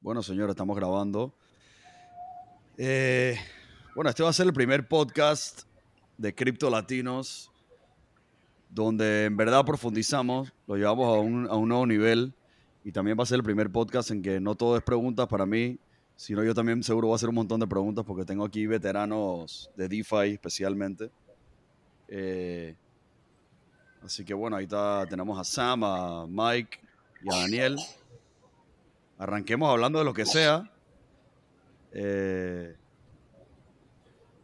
Bueno, señores, estamos grabando. Eh, bueno, este va a ser el primer podcast de Cripto Latinos, donde en verdad profundizamos, lo llevamos a un, a un nuevo nivel y también va a ser el primer podcast en que no todo es preguntas para mí, sino yo también seguro voy a hacer un montón de preguntas porque tengo aquí veteranos de DeFi especialmente. Eh, así que bueno, ahí está, tenemos a Sam, a Mike y a Daniel. Arranquemos hablando de lo que sea. Eh,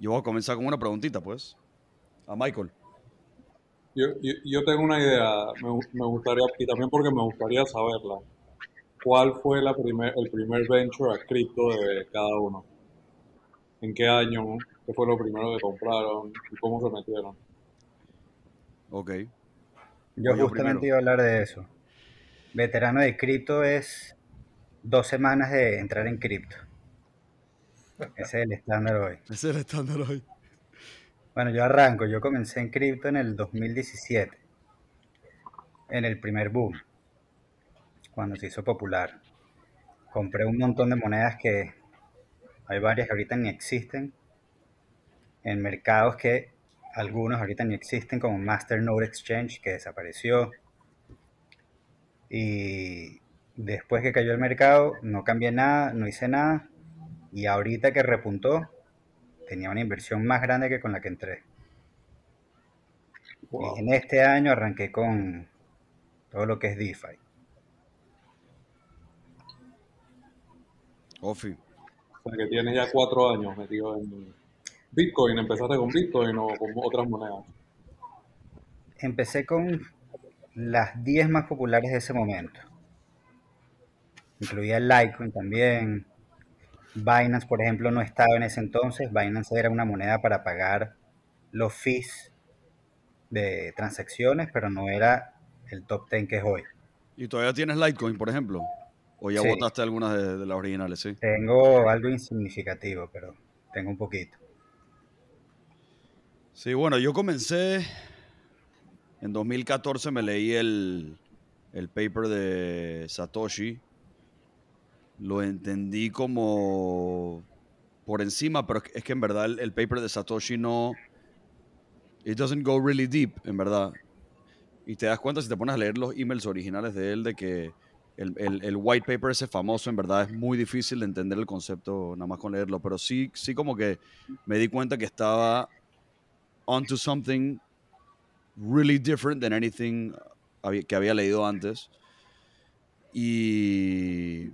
yo voy a comenzar con una preguntita, pues. A Michael. Yo, yo, yo tengo una idea, me, gu- me gustaría, y también porque me gustaría saberla. ¿Cuál fue la primer, el primer venture a cripto de cada uno? ¿En qué año? ¿Qué fue lo primero que compraron? ¿Y cómo se metieron? Ok. Yo justamente primero. iba a hablar de eso. Veterano de cripto es dos semanas de entrar en cripto. Ese es el estándar hoy. Ese es el estándar hoy. Bueno, yo arranco. Yo comencé en cripto en el 2017, en el primer boom, cuando se hizo popular. Compré un montón de monedas que hay varias que ahorita ni existen, en mercados que algunos ahorita ni existen, como Masternode Exchange, que desapareció. Y después que cayó el mercado, no cambié nada, no hice nada. Y ahorita que repuntó, tenía una inversión más grande que con la que entré. Wow. Y en este año arranqué con todo lo que es DeFi. Ofi. O sea, que tienes ya cuatro años metido en Bitcoin. ¿Empezaste con Bitcoin o con otras monedas? Empecé con las 10 más populares de ese momento. Incluía Litecoin también. Binance, por ejemplo, no estaba en ese entonces. Binance era una moneda para pagar los fees de transacciones, pero no era el top 10 que es hoy. ¿Y todavía tienes Litecoin, por ejemplo? ¿O ya Sí. votaste algunas de, de las originales, sí? Tengo algo insignificativo, pero tengo un poquito. Sí, bueno, yo comencé en 2014, me leí el, el paper de Satoshi. Lo entendí como por encima, pero es que en verdad el, el paper de Satoshi no... It doesn't go really deep, en verdad. Y te das cuenta si te pones a leer los emails originales de él de que el, el- el white paper ese famoso en verdad es muy difícil de entender el concepto nada más con leerlo. Pero sí, sí como que me di cuenta que estaba onto something really different than anything que había leído antes. Y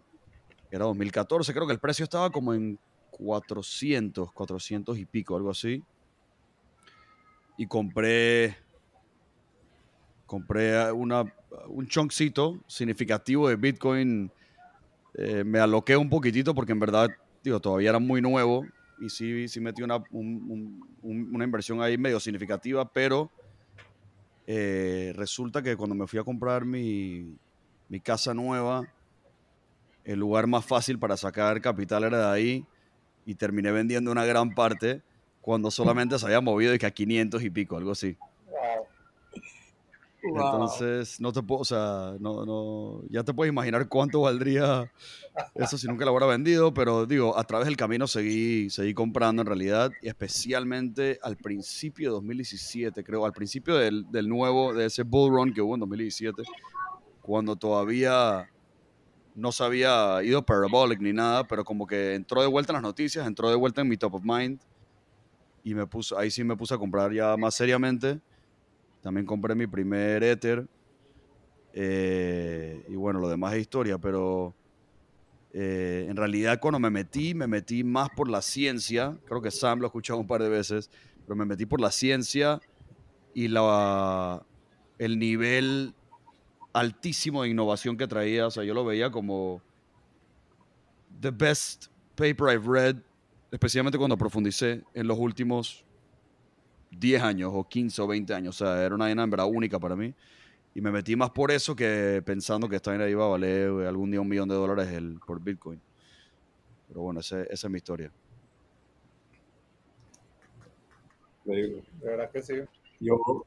era 2014, creo que el precio estaba como en 400, 400 y pico, algo así. Y compré compré una, un chunkcito significativo de Bitcoin. Eh, me aloqué un poquitito porque en verdad, digo, todavía era muy nuevo y sí, sí metí una, un- un- un- una inversión ahí medio significativa, pero eh, resulta que cuando me fui a comprar mi, mi casa nueva, el lugar más fácil para sacar capital era de ahí y terminé vendiendo una gran parte cuando solamente se había movido de que a 500 y pico, algo así. Wow. Entonces, no te puedo, o sea, no, no, ya te puedes imaginar cuánto valdría eso si nunca lo hubiera vendido, pero digo, a través del camino seguí, seguí comprando en realidad, y especialmente al principio de 2017, creo, al principio del, del nuevo, de ese bull run que hubo en 2017, cuando todavía no se había ido parabolic ni nada, pero como que entró de vuelta en las noticias, entró de vuelta en mi top of mind, y me puse, ahí sí me puse a comprar ya más seriamente. También compré mi primer Ether. eh, y bueno, lo demás es historia, pero eh, en realidad cuando me metí, me metí más por la ciencia. Creo que Sam lo ha escuchado un par de veces, pero me metí por la ciencia y la, el nivel altísimo de innovación que traía. O sea, yo lo veía como the best paper I've read, especialmente cuando profundicé en los últimos 10 años o 15 o 20 años. O sea, era una vaina en verdad única para mí. Y me metí más por eso que pensando que esta vaina iba a valer algún día un millón de dólares el, por Bitcoin. Pero bueno, ese- esa es mi historia. Increíble. De verdad que sí. Yo.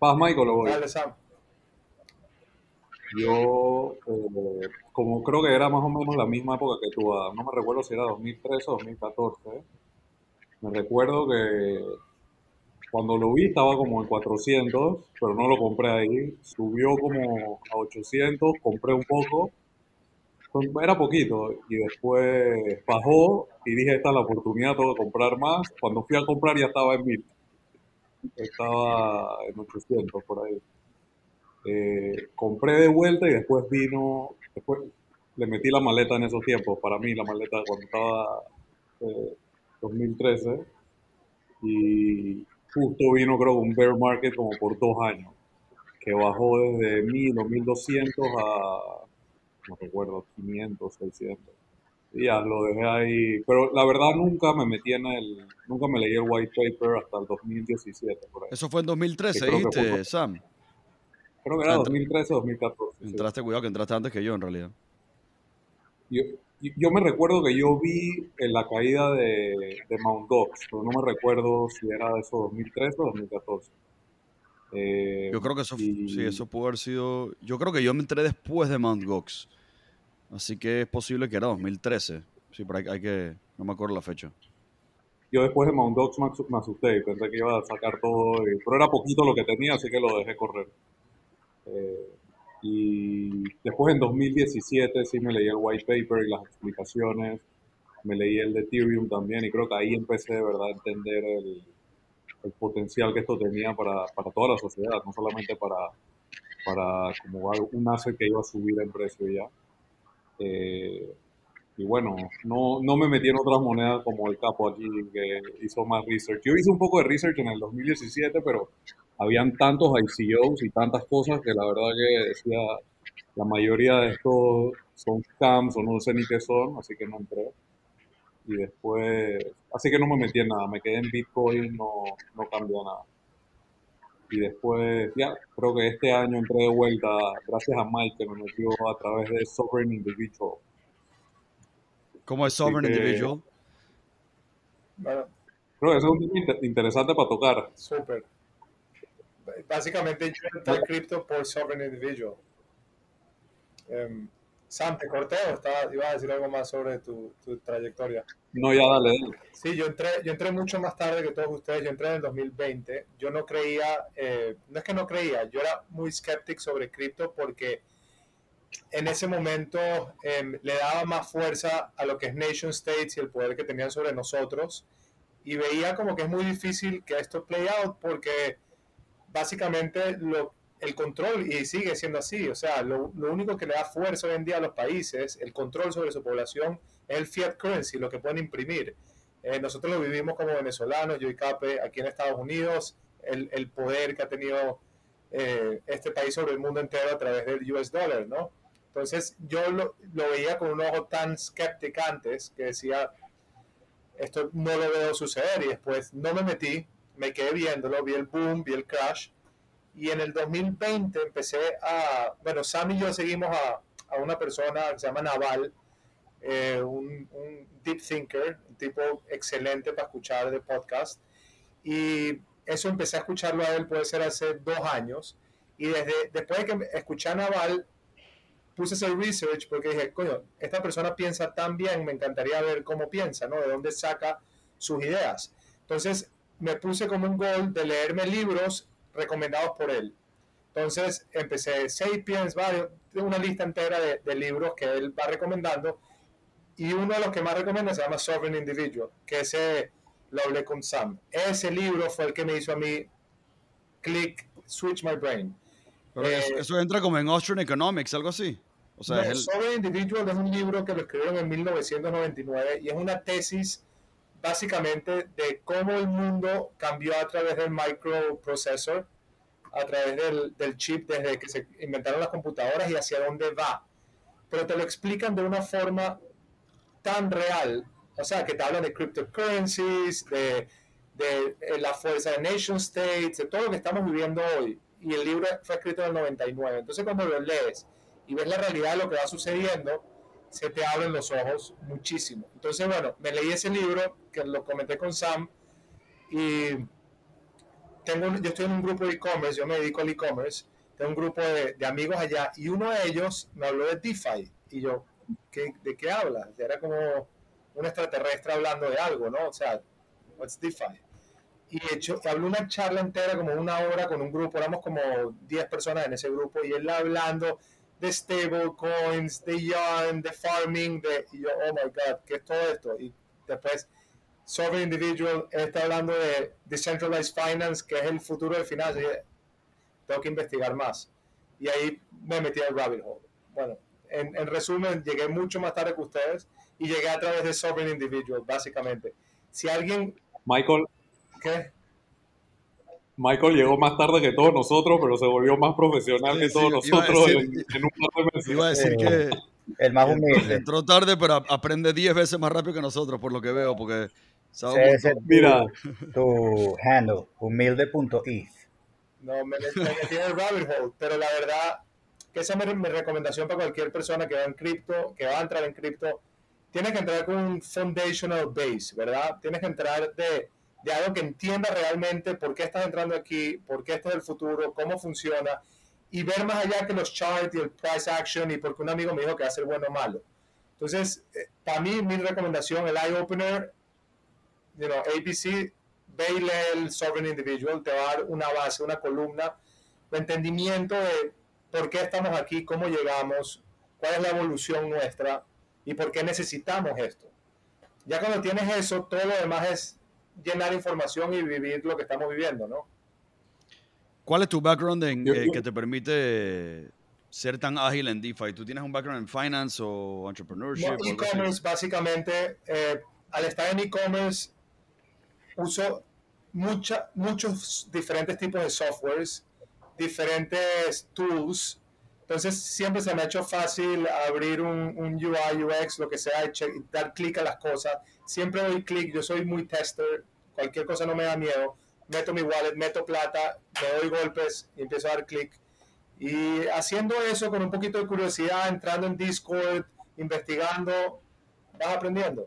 ¿Vas, Michael, o voy? Dale, Sam. yo, eh, como creo que era más o menos la misma época que tú, no me recuerdo si era 2013 o 2014, me recuerdo que cuando lo vi estaba como en 400, pero no lo compré ahí, subió como a 800, compré un poco, era poquito, y después bajó y dije, esta es la oportunidad, tengo que comprar más, cuando fui a comprar ya estaba en 1000, estaba en 800 por ahí. Eh, compré de vuelta y después vino, después le metí la maleta en esos tiempos, para mí la maleta cuando estaba eh, 2013 y justo vino creo un bear market como por dos años, que bajó desde 1000 o 1200 a, no recuerdo, 500, 600. Y ya, lo dejé ahí. Pero la verdad nunca me metí en el, nunca me leí el white paper hasta el 2017. Eso fue en 2013, ¿viste, Sam? Creo que era 2013 o 2014. Entraste, cuidado, que entraste antes que yo en realidad. Yo, yo me recuerdo que yo vi en la caída de, de Mount Gox, pero no me recuerdo si era de eso 2013 o 2014. Eh, yo creo que eso, sí, eso pudo haber sido. Yo creo que yo me entré después de Mount Gox. Así que es posible que era 2013. Sí, pero hay, que. No me acuerdo la fecha. Yo después de Mount Gox me asusté y pensé que iba a sacar todo. pero era poquito lo que tenía, así que lo dejé correr. Eh, y después en 2017 sí me leí el white paper y las explicaciones, me leí el de Ethereum también y creo que ahí empecé de verdad a entender el, el potencial que esto tenía para, para, toda la sociedad, no solamente para, para como un asset que iba a subir en precio ya. Eh, y bueno, no, no me metí en otras monedas como el capo aquí que hizo más research. Yo hice un poco de research en el 2017, pero habían tantos ICOs y tantas cosas que la verdad que decía, la mayoría de estos son scams o no sé ni qué son, así que no entré. Y después, así que no me metí en nada, me quedé en Bitcoin, no, no cambió nada. Y después, ya, creo que este año entré de vuelta, gracias a Mike que me metió a través de Sovereign Individual. ¿Cómo es Sovereign Individual? Bueno, creo que es un tema interesante para tocar. Súper básicamente yo entré en cripto por Sovereign Individual. Um, Sam, te corté o estaba, ibas a decir algo más sobre tu, tu, trayectoria. No, ya dale, Sí, yo entré, yo entré mucho más tarde que todos ustedes. Yo entré en el 2020. Yo no creía, eh, no es que no creía, yo era muy escéptico sobre cripto porque en ese momento eh, le daba más fuerza a lo que es nation states y el poder que tenían sobre nosotros. Y veía como que es muy difícil que esto play out porque básicamente lo, el control, y sigue siendo así, o sea, lo, lo, único que le da fuerza hoy en día a los países, el control sobre su población, es el fiat currency, lo que pueden imprimir. Eh, nosotros lo vivimos como venezolanos, yo y Cape, aquí en Estados Unidos, el, el poder que ha tenido eh, este país sobre el mundo entero a través del US dollar, ¿no? Entonces yo lo, lo veía con un ojo tan escéptico antes que decía, esto no lo veo suceder y después no me metí, me quedé viéndolo, vi el boom, vi el crash. Y en el 2020 empecé a, bueno, Sam y yo seguimos a, a una persona que se llama Naval, eh, un, un, deep thinker, un tipo excelente para escuchar de podcast. Y eso empecé a escucharlo a él, puede ser hace dos años. Y desde después de que escuché a Naval, puse hacer research porque dije, coño, esta persona piensa tan bien, me encantaría ver cómo piensa, ¿no? De dónde saca sus ideas. Entonces, me puse como un gol de leerme libros recomendados por él. Entonces empecé Sapiens, varios, una lista entera de, de, libros que él va recomendando. Y uno de los que más recomienda se llama Sovereign Individual, que ese lo hablé con Sam. Ese libro fue el que me hizo a mí click, switch my brain. Pero eh, eso, entra como en Austrian Economics, algo así. O sea, no, el... Sovereign Individual es un libro que lo escribieron en 1999 y es una tesis básicamente de cómo el mundo cambió a través del microprocessor, a través del, del, chip desde que se inventaron las computadoras y hacia dónde va. Pero te lo explican de una forma tan real, o sea, que te hablan de cryptocurrencies, de, de, de la fuerza de nation states, de todo lo que estamos viviendo hoy. Y el libro fue escrito en el 99. Entonces cuando lo lees y ves la realidad de lo que va sucediendo, se te abren los ojos muchísimo. Entonces, bueno, me leí ese libro, que lo comenté con Sam, y tengo, yo estoy en un grupo de e-commerce, yo me dedico al e-commerce, tengo un grupo de, de amigos allá y uno de ellos me habló de DeFi y yo, ¿qué, ¿de qué hablas? Era como un extraterrestre hablando de algo, ¿no? O sea, what's DeFi? Y de hecho, habló una charla entera, como una hora, con un grupo, éramos como 10 personas en ese grupo, y él hablando de stablecoins, de yarn, de farming, de, y yo, oh my god, ¿qué es todo esto? Y después, Sovereign Individual, él está hablando de Decentralized Finance, que es el futuro de finanzas, tengo que investigar más. Y ahí me metí al rabbit hole. Bueno, en, en resumen, llegué mucho más tarde que ustedes, y llegué a través de Sovereign Individual, básicamente. Si alguien... Michael, ¿Qué? Michael llegó más tarde que todos nosotros, pero se volvió más profesional Sí, que todos nosotros decir- en, en un par de meses. Iba a decir que El más humilde. entró tarde, pero aprende 10 veces más rápido que nosotros, por lo que veo, porque es. Mira. tu, tu handle, humilde.eth. No, me, met- me metí en el rabbit hole, pero la verdad que esa es mi, mi recomendación para cualquier persona que va en cripto, que va a entrar en cripto, tienes que entrar con un foundational base, ¿verdad? Tienes que entrar de, de algo que entienda realmente por qué estás entrando aquí, por qué esto es el futuro, cómo funciona, y ver más allá que los charts y el price action y porque un amigo me dijo que va a ser bueno o malo. Entonces, eh, para mí, mi recomendación, el eye opener, you know, ABC, ve y lee el Sovereign Individual, te va a dar una base, una columna de entendimiento de por qué estamos aquí, cómo llegamos, cuál es la evolución nuestra y por qué necesitamos esto. Ya cuando tienes eso, todo lo demás es llenar información y vivir lo que estamos viviendo, ¿no? ¿Cuál es tu background en, Yo- eh, yo- que te permite ser tan ágil en DeFi? ¿Tú tienes un background en finance o entrepreneurship? No, e-commerce, básicamente, eh, al estar en e-commerce, uso mucha, muchos diferentes tipos de softwares, diferentes tools. Entonces, siempre se me ha hecho fácil abrir un, un UI, UX, lo que sea, y che- y dar clic a las cosas. Siempre doy clic, yo soy muy tester, cualquier cosa no me da miedo. Meto mi wallet, meto plata, me doy golpes y empiezo a dar clic. Y haciendo eso con un poquito de curiosidad, entrando en Discord, investigando, vas aprendiendo.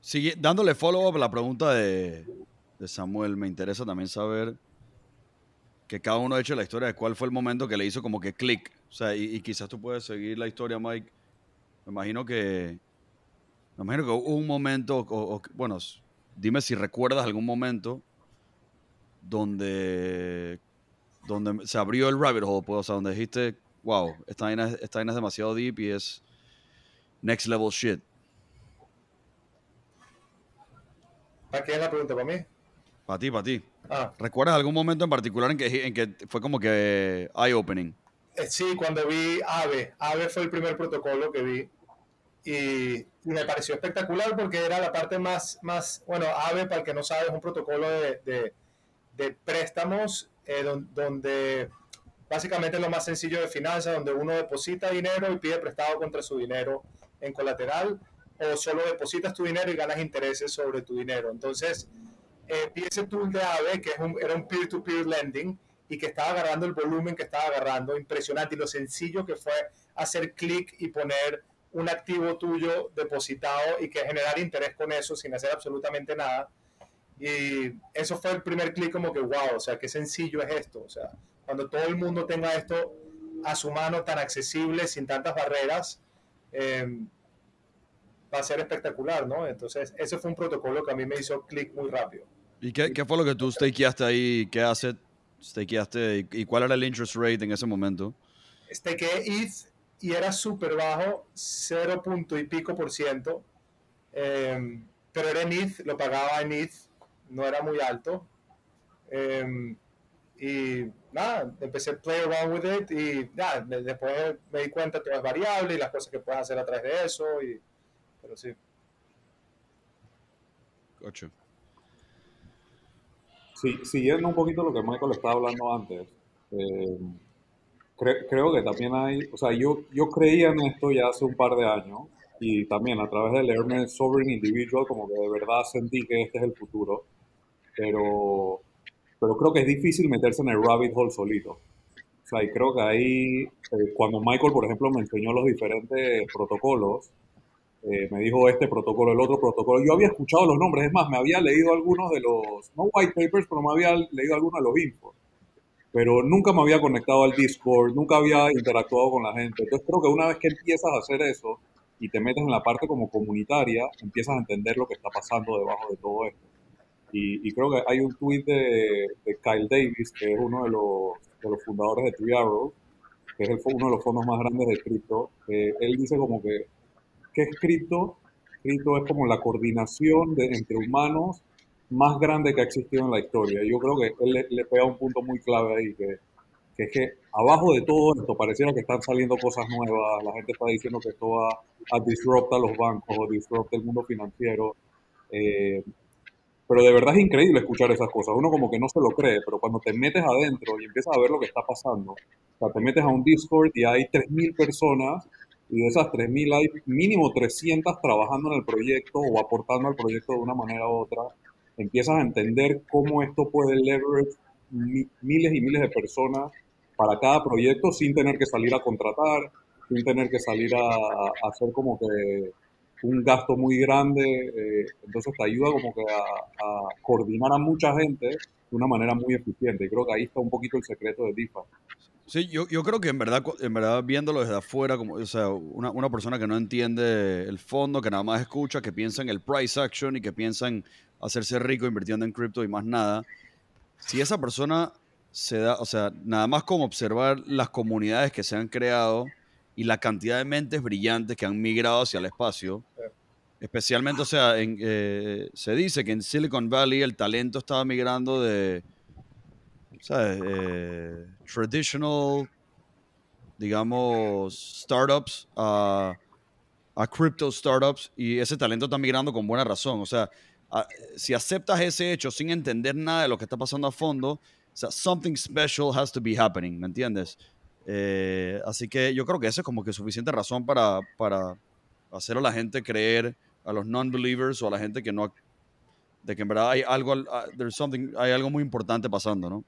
Sigue, dándole follow-up a la pregunta de, de Samuel, me interesa también saber que cada uno ha hecho la historia de cuál fue el momento que le hizo como que clic. O sea, y, y quizás tú puedes seguir la historia, Mike. Me imagino que. Me imagino que hubo un momento, o, o- bueno, dime si recuerdas algún momento donde, donde se abrió el rabbit hole, pues, o sea, donde dijiste, wow, esta vaina, es- esta vaina es demasiado deep y es next level shit. ¿Para qué es la pregunta? ¿Para mí? Para ti, para ti. Ah, ¿Recuerdas algún momento en particular en que, en que fue como que eye-opening? eh, sí, cuando vi AVE. AVE fue el primer protocolo que vi. Y, y me pareció espectacular porque era la parte más, más bueno, AVE, para el que no sabe, es un protocolo de, de- de préstamos eh, don- donde básicamente es lo más sencillo de finanzas, donde uno deposita dinero y pide prestado contra su dinero en colateral, o solo depositas tu dinero y ganas intereses sobre tu dinero. Entonces, eh, ese tool de AVE, que es un- era un peer-to-peer lending, y que estaba agarrando el volumen que estaba agarrando, impresionante, y lo sencillo que fue hacer clic y poner un activo tuyo depositado y que generar interés con eso sin hacer absolutamente nada. Y eso fue el primer clic como que, wow, o sea, qué sencillo es esto. O sea, cuando todo el mundo tenga esto a su mano tan accesible, sin tantas barreras, eh, va a ser espectacular, ¿no? Entonces, ese fue un protocolo que a mí me hizo clic muy rápido. ¿Y qué, qué fue lo que tú stakeaste ahí? ¿Qué asset stakeaste? ¿Y, cuál era el interest rate en ese momento? Stakeé ETH y era súper bajo, 0 punto y pico por ciento. Eh, pero era en ETH, lo pagaba en ETH, no era muy alto. Eh, y nada, empecé a play around with it y nada, me- después me di cuenta todo es variable y las cosas que puedes hacer a través de eso. Y, pero sí. Ocho. Sí, siguiendo un poquito lo que Michael estaba hablando antes, eh, cre- creo que también hay, o sea, yo, yo creía en esto ya hace un par de años y también a través de leerme Sovereign Individual como que de verdad sentí que este es el futuro, pero, pero creo que es difícil meterse en el rabbit hole solito. O sea, y creo que ahí, eh, cuando Michael, por ejemplo, me enseñó los diferentes protocolos, eh, me dijo este protocolo, el otro protocolo. Yo había escuchado los nombres, es más, me había leído algunos de los, no white papers, pero me había leído algunos de los infos. Pero nunca me había conectado al Discord, nunca había interactuado con la gente. Entonces creo que una vez que empiezas a hacer eso y te metes en la parte como comunitaria, empiezas a entender lo que está pasando debajo de todo esto. Y, creo que hay un tweet de, Kyle Davis, que es uno de los, de los fundadores de Three Arrows, que es uno de los fondos más grandes de cripto. él dice como que, ¿qué es cripto? Cripto es como la coordinación de, entre humanos más grande que ha existido en la historia. Yo creo que él le, pega un punto muy clave ahí, que, es que abajo de todo esto pareciera que están saliendo cosas nuevas, la gente está diciendo que esto va a disruptar los bancos o el mundo financiero. Eh, pero de verdad es increíble escuchar esas cosas. Uno como que no se lo cree, pero cuando te metes adentro y empiezas a ver lo que está pasando, o sea, te metes a un Discord y hay 3.000 personas y de esas 3.000 hay mínimo 300 trabajando en el proyecto o aportando al proyecto de una manera u otra empiezas a entender cómo esto puede leverage miles y miles de personas para cada proyecto sin tener que salir a contratar, sin tener que salir a, hacer como que un gasto muy grande. Eh, entonces te ayuda como que a, coordinar a mucha gente de una manera muy eficiente. Y creo que ahí está un poquito el secreto de DIFA. Sí, yo, yo creo que en verdad, en verdad viéndolo desde afuera, como, o sea, una, una persona que no entiende el fondo, que nada más escucha, que piensa en el price action y que piensa en hacerse rico invirtiendo en cripto y más nada, si esa persona se da, o sea, nada más como observar las comunidades que se han creado y la cantidad de mentes brillantes que han migrado hacia el espacio, especialmente, o sea, eh, se dice que en Silicon Valley el talento estaba migrando de, ¿sabes? Eh, traditional, digamos, startups a, a crypto startups y ese talento está migrando con buena razón. O sea, si aceptas ese hecho sin entender nada de lo que está pasando a fondo, o sea, something special has to be happening, ¿me entiendes? Eh, así que yo creo que eso es como que suficiente razón para, para hacer a la gente creer, a los non-believers o a la gente que no, de que en verdad hay algo, ah, there's something, hay algo muy importante pasando, ¿no?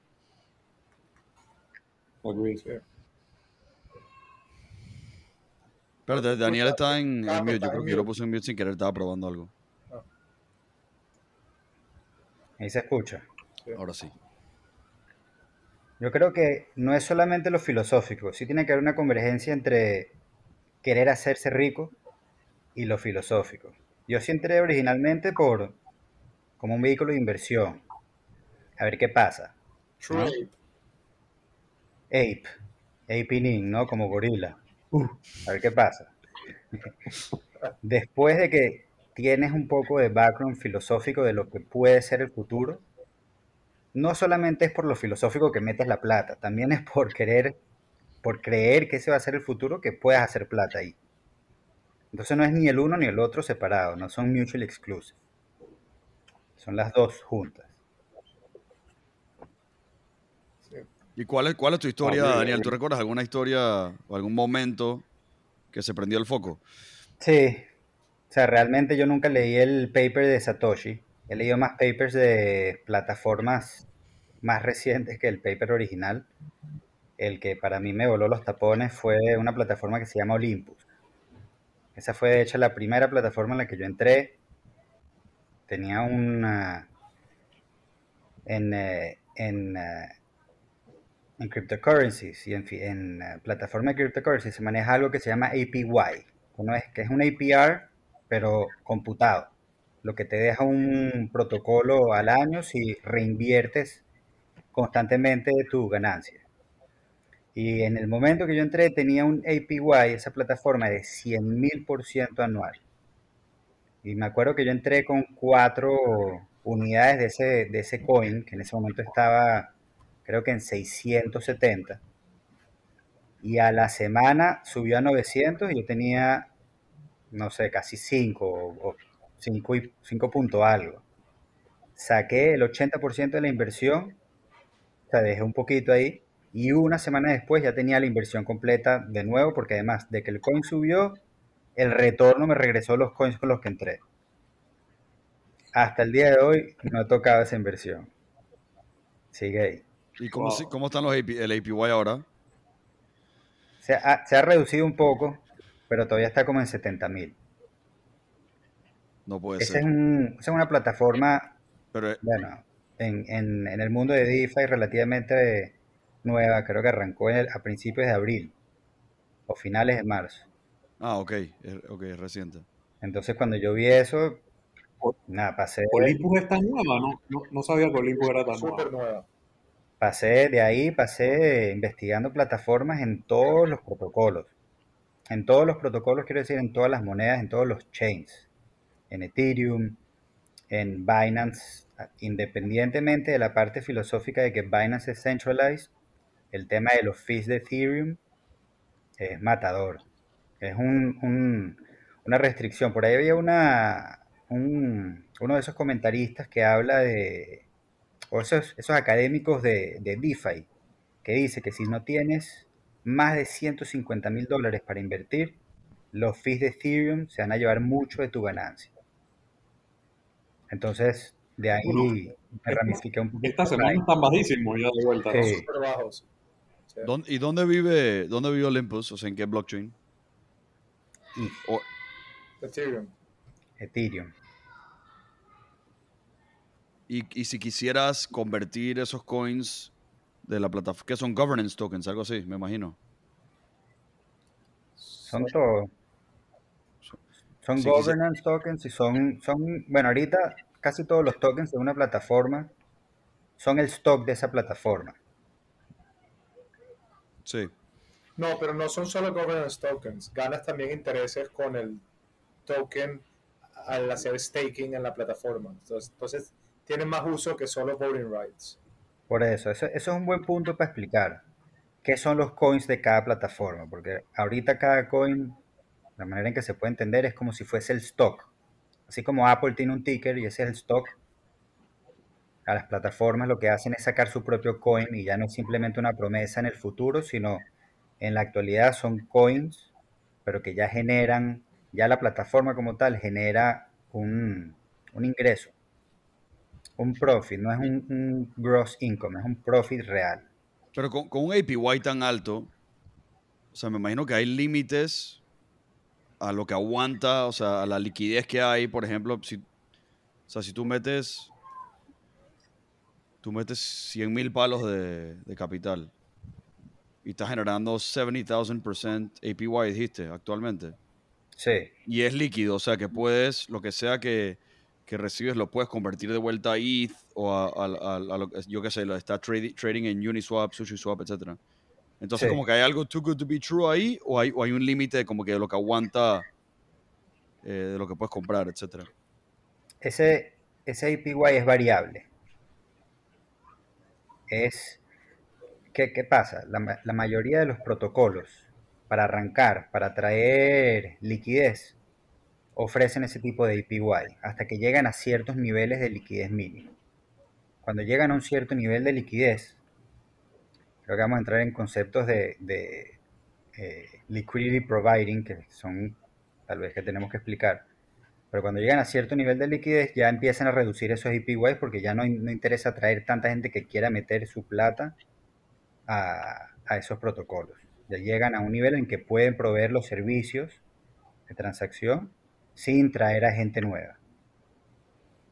Espérate, Daniel está en, en mute. Yo creo que yo lo puse en mute sin querer, estaba probando algo. Ahí se escucha. Ahora sí. Yo creo que no es solamente lo filosófico, sí tiene que haber una convergencia entre querer hacerse rico y lo filosófico. Yo sí entré originalmente por como un vehículo de inversión. A ver qué pasa. Ape. Ape. Ape ¿no? Como gorila. Uh, a ver qué pasa. Después de que tienes un poco de background filosófico de lo que puede ser el futuro, no solamente es por lo filosófico que metes la plata, también es por querer, por creer que ese va a ser el futuro, que puedas hacer plata ahí. Entonces no es ni el uno ni el otro separado, no son mutually exclusive. Son las dos juntas. ¿Y cuál es, cuál es tu historia, Daniel? ¿Tú recuerdas alguna historia o algún momento que se prendió el foco? Sí, o sea, realmente yo nunca leí el paper de Satoshi. He leído más papers de plataformas más recientes que el paper original. El que para mí me voló los tapones fue una plataforma que se llama Olympus. Esa fue de hecho la primera plataforma en la que yo entré. Tenía una... En, eh, en, eh, en cryptocurrencies y en, en plataforma de cryptocurrencies se maneja algo que se llama APY, es, que es un APR pero computado, lo que te deja un protocolo al año si reinviertes constantemente tu ganancia. Y en el momento que yo entré tenía un APY, esa plataforma de 100.000% anual. Y me acuerdo que yo entré con cuatro unidades de ese, de ese coin, que en ese momento estaba creo que en 670. Y a la semana subió a 900 y yo tenía no sé, casi 5 o 5 y 5 punto algo. Saqué el 80% de la inversión, o sea, dejé un poquito ahí, y una semana después ya tenía la inversión completa de nuevo, porque además de que el coin subió, el retorno me regresó los coins con los que entré. Hasta el día de hoy no he tocado esa inversión. Sigue ahí. ¿Y cómo, cómo están los el APY ahora? Se ha, se ha reducido un poco, pero todavía está como en 70 mil. No puede esa ser. Es esa es una plataforma, pero, bueno, en, en, en, el mundo de DeFi relativamente nueva, creo que arrancó a principios de abril o finales de marzo. Ah, ok, ok, reciente. Entonces cuando yo vi eso, nada, pasé... Olympus es tan nueva, ¿no? No, sabía que Olympus era tan Súper nueva. Pasé de ahí, pasé investigando plataformas en todos los protocolos. En todos los protocolos, quiero decir, en todas las monedas, en todos los chains. En Ethereum, en Binance, independientemente de la parte filosófica de que Binance es centralized, el tema de los fees de Ethereum es matador. Es un, una restricción. Por ahí había una, uno de esos comentaristas que habla de, o esos, académicos de DeFi, que dice que si no tienes más de 150 mil dólares para invertir, los fees de Ethereum se van a llevar mucho de tu ganancia. Entonces, de ahí me ramifiqué un poquito. Esta semana están bajísimos ya de vuelta. Sí. bajos. ¿Y dónde vive, dónde vive Olympus? O sea, ¿en qué blockchain? Ethereum. Ethereum. Y, y, si quisieras convertir esos coins de la plataforma, que son governance tokens, algo así, me imagino. Son todos. Son governance tokens y son, son, bueno, ahorita casi todos los tokens de una plataforma son el stock de esa plataforma. Sí. No, pero no son solo governance tokens. Ganas también intereses con el token al hacer staking en la plataforma. Entonces, entonces tienen más uso que solo voting rights. Por eso, eso, es un buen punto para explicar qué son los coins de cada plataforma, porque ahorita cada coin, la manera en que se puede entender es como si fuese el stock. Así como Apple tiene un ticker y ese es el stock, a las plataformas lo que hacen es sacar su propio coin y ya no es simplemente una promesa en el futuro, sino en la actualidad son coins, pero que ya generan, ya la plataforma como tal genera un, ingreso, un profit, no es un, gross income, es un profit real. Pero con, con un APY tan alto, o sea, me imagino que hay límites a lo que aguanta, o sea, a la liquidez que hay, por ejemplo, si, o sea, si tú metes tú metes 100 mil palos de, capital y estás generando 70,000% APY, dijiste, actualmente. Sí. Y es líquido, o sea que puedes, lo que sea que, recibes, lo puedes convertir de vuelta a ETH o a, lo que, yo qué sé, lo está trading en Uniswap, SushiSwap, etc. Entonces, como que hay algo too good to be true ahí, o hay, hay un límite como que de lo que aguanta, eh, de lo que puedes comprar, etc. Ese, ese APY es variable es, ¿qué, qué pasa? La, la, mayoría de los protocolos para arrancar, para traer liquidez, ofrecen ese tipo de APY hasta que llegan a ciertos niveles de liquidez mínimo. Cuando llegan a un cierto nivel de liquidez, creo que vamos a entrar en conceptos de, eh, liquidity providing, que son tal vez que tenemos que explicar. Pero cuando llegan a cierto nivel de liquidez ya empiezan a reducir esos APYs porque ya no, no interesa traer tanta gente que quiera meter su plata a, esos protocolos. Ya llegan a un nivel en que pueden proveer los servicios de transacción sin traer a gente nueva.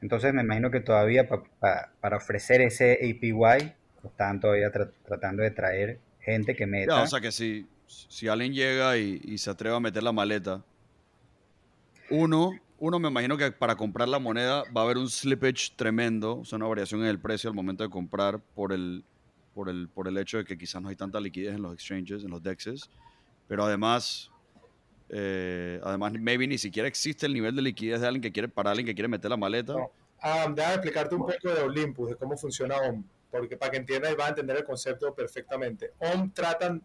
Entonces me imagino que todavía para ofrecer ese APY están todavía tratando de traer gente que meta. o sea que si, si alguien llega y, y, se atreve a meter la maleta, uno, uno, me imagino que para comprar la moneda va a haber un slippage tremendo, o sea, una variación en el precio al momento de comprar por el, por el, por el hecho de que quizás no hay tanta liquidez en los exchanges, en los DEXs. Pero además, eh, además, maybe ni siquiera existe el nivel de liquidez de alguien que quiere, para alguien que quiere meter la maleta. Ah, déjame explicarte un poco de Olympus, de cómo funciona OM, porque para que entiendas y vas a entender el concepto perfectamente. OM tratan,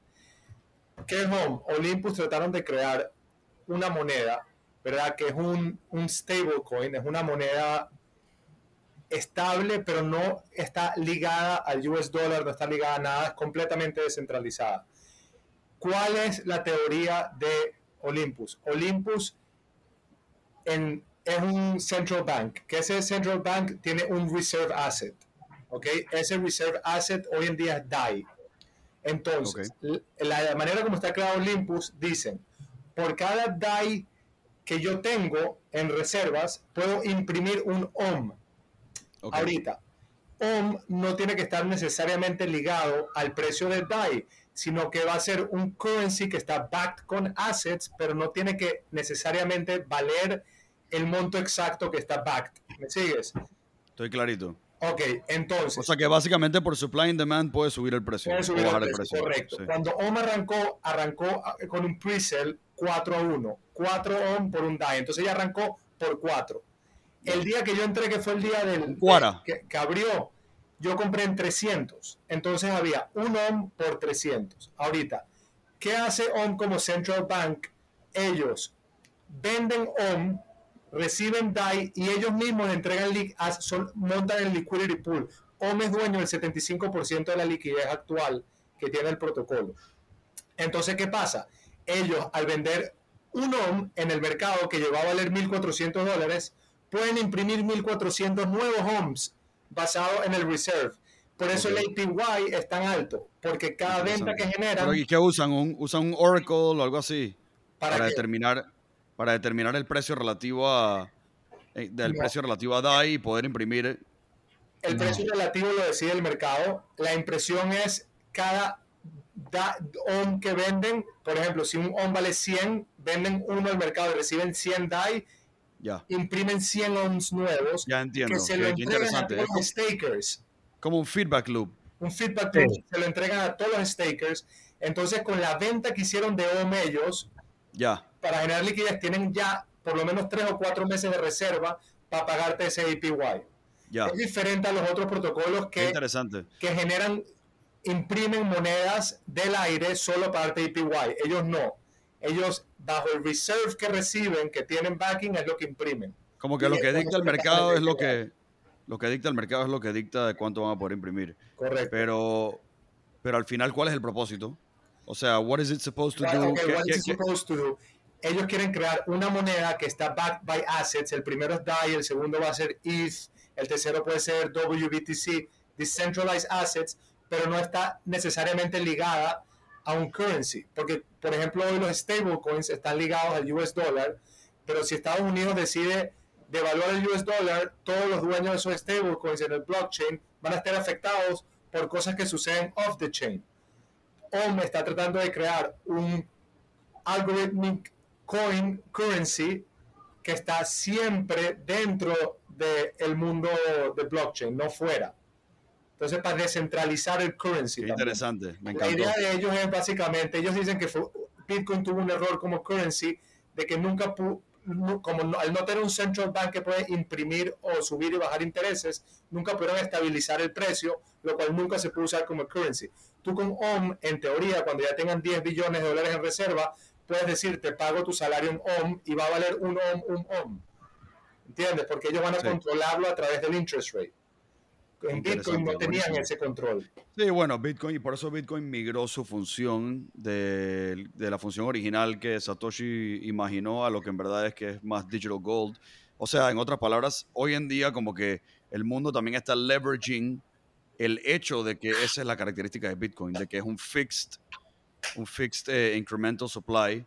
¿qué es OM? Olympus trataron de crear una moneda ¿verdad? Que es un, un stablecoin, es una moneda estable, pero no está ligada al US dollar, no está ligada a nada, es completamente descentralizada. ¿Cuál es la teoría de Olympus? Olympus en, es un central bank, que ese central bank tiene un reserve asset, ¿ok? Ese reserve asset hoy en día es DAI. Entonces, la manera como está creado Olympus, dicen, por cada DAI que yo tengo en reservas, puedo imprimir un OM. Ahorita, OM no tiene que estar necesariamente ligado al precio del DAI, sino que va a ser un currency que está backed con assets, pero no tiene que necesariamente valer el monto exacto que está backed. ¿Me sigues? Estoy clarito. Ok, entonces. O sea que básicamente por supply and demand puede subir el precio. Puede subir bajar el el precio, correcto. Sí. Cuando OM arrancó, arrancó ah, con un pre-sell 4 a 1. 4 OM por un DAI. Entonces ya arrancó por 4. El día que yo entré, que fue el día del Cuara. que, que abrió, yo compré en 300. Entonces había un OM por 300. Ahorita, ¿qué hace OM como Central Bank? Ellos venden OM, reciben DAI y ellos mismos entregan, montan el liquidity pool. OM es dueño del 75% de la liquidez actual que tiene el protocolo. Entonces, ¿qué pasa? Ellos, al vender un OM en el mercado que llegó a valer 1.400 dólares, pueden imprimir 1.400 nuevos OMs basados en el reserve. Por eso Ok. el APY es tan alto, porque cada venta que generan, ¿y qué usan? ¿Un, ¿Usan un Oracle o algo así? ¿para determinar, para determinar el precio relativo a eh, del No. precio relativo a DAI y poder imprimir. El No. precio relativo lo decide el mercado. La impresión es cada da- OM que venden. Por ejemplo, si un OM vale 100, venden uno al mercado y reciben 100 DAI, Ya, imprimen 100 OMs nuevos ya entiendo. que se lo entregan a todos Es los stakers. como un feedback loop. Un feedback Sí. loop, se lo entregan a todos los stakers. Entonces, con la venta que hicieron de OM ellos, Ya, para generar liquidez, tienen ya por lo menos 3 o 4 meses de reserva para pagarte ese APY. ya. Es diferente a los otros protocolos que interesante. que generan, imprimen monedas del aire solo para darte APY. Ellos no. Ellos, bajo el reserve que reciben, que tienen backing, es lo que imprimen. Como que Y lo que dicta el mercado es lo que lo que dicta el mercado es lo que dicta de cuánto van a poder imprimir. Correcto. Pero pero al final ¿cuál es el propósito? O sea, what is it supposed to do? okay, ¿Qué- what qué- is it supposed to do? Ellos quieren crear una moneda que está backed by assets. El primero es DAI, el segundo va a ser ETH, el tercero puede ser WBTC, Decentralized Assets, pero no está necesariamente ligada a un currency. Porque, por ejemplo, hoy los stablecoins están ligados al US dollar, pero si Estados Unidos decide devaluar el US dollar, todos los dueños de esos stablecoins en el blockchain van a estar afectados por cosas que suceden off the chain. OM está tratando de crear un algorithmic coin currency que está siempre dentro del mundo de blockchain, no fuera. Entonces, para descentralizar el currency. Qué interesante, me La encantó. idea de ellos es básicamente, ellos dicen que Bitcoin tuvo un error como currency de que nunca pu- nu- como no- al no tener un central bank que puede imprimir o subir y bajar intereses, nunca pudieron estabilizar el precio, lo cual nunca se puede usar como currency. Tú con OM, en teoría, cuando ya tengan 10 billones de dólares en reserva, puedes decir, te pago tu salario en OM y va a valer un OM, un OM. ¿Entiendes? Porque ellos van a Sí. controlarlo a través del interest rate. En Bitcoin no tenían buenísimo. ese control. Sí, bueno, Bitcoin, y por eso Bitcoin migró su función de, de la función original que Satoshi imaginó a lo que en verdad es que es más digital gold. O sea, en otras palabras, hoy en día como que el mundo también está leveraging el hecho de que esa es la característica de Bitcoin, de que es un fixed, un fixed eh, incremental supply.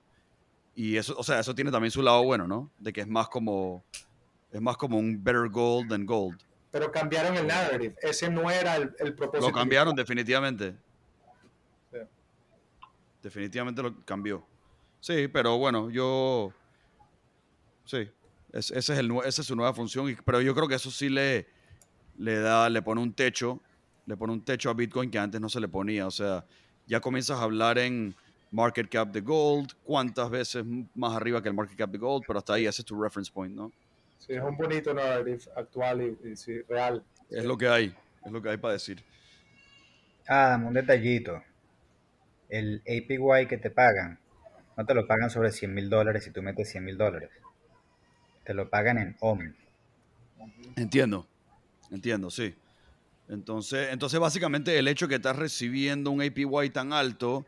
Y eso, o sea, eso tiene también su lado bueno, ¿no? De que es más como, es más como un better gold than gold. Pero cambiaron el narrative. Ese no era el, el propósito. Lo cambiaron definitivamente. Sí. Definitivamente lo cambió. Sí, pero bueno, yo... Sí, es- ese es el, esa es su nueva función, y- pero yo creo que eso sí le, le da, le pone un techo, le pone un techo a Bitcoin que antes no se le ponía. O sea, ya comienzas a hablar en market cap de gold, cuántas veces más arriba que el market cap de gold, pero hasta ahí ese es tu reference point, ¿no? Sí, es un bonito narrative actual y, y sí, real. Es lo que hay, es lo que hay para decir. Ah, dame un detallito. El APY que te pagan, no te lo pagan sobre 100 mil dólares si tú metes 100 mil dólares. Te lo pagan en OM. Entiendo, entiendo, sí. Entonces, entonces básicamente el hecho que estás recibiendo un APY tan alto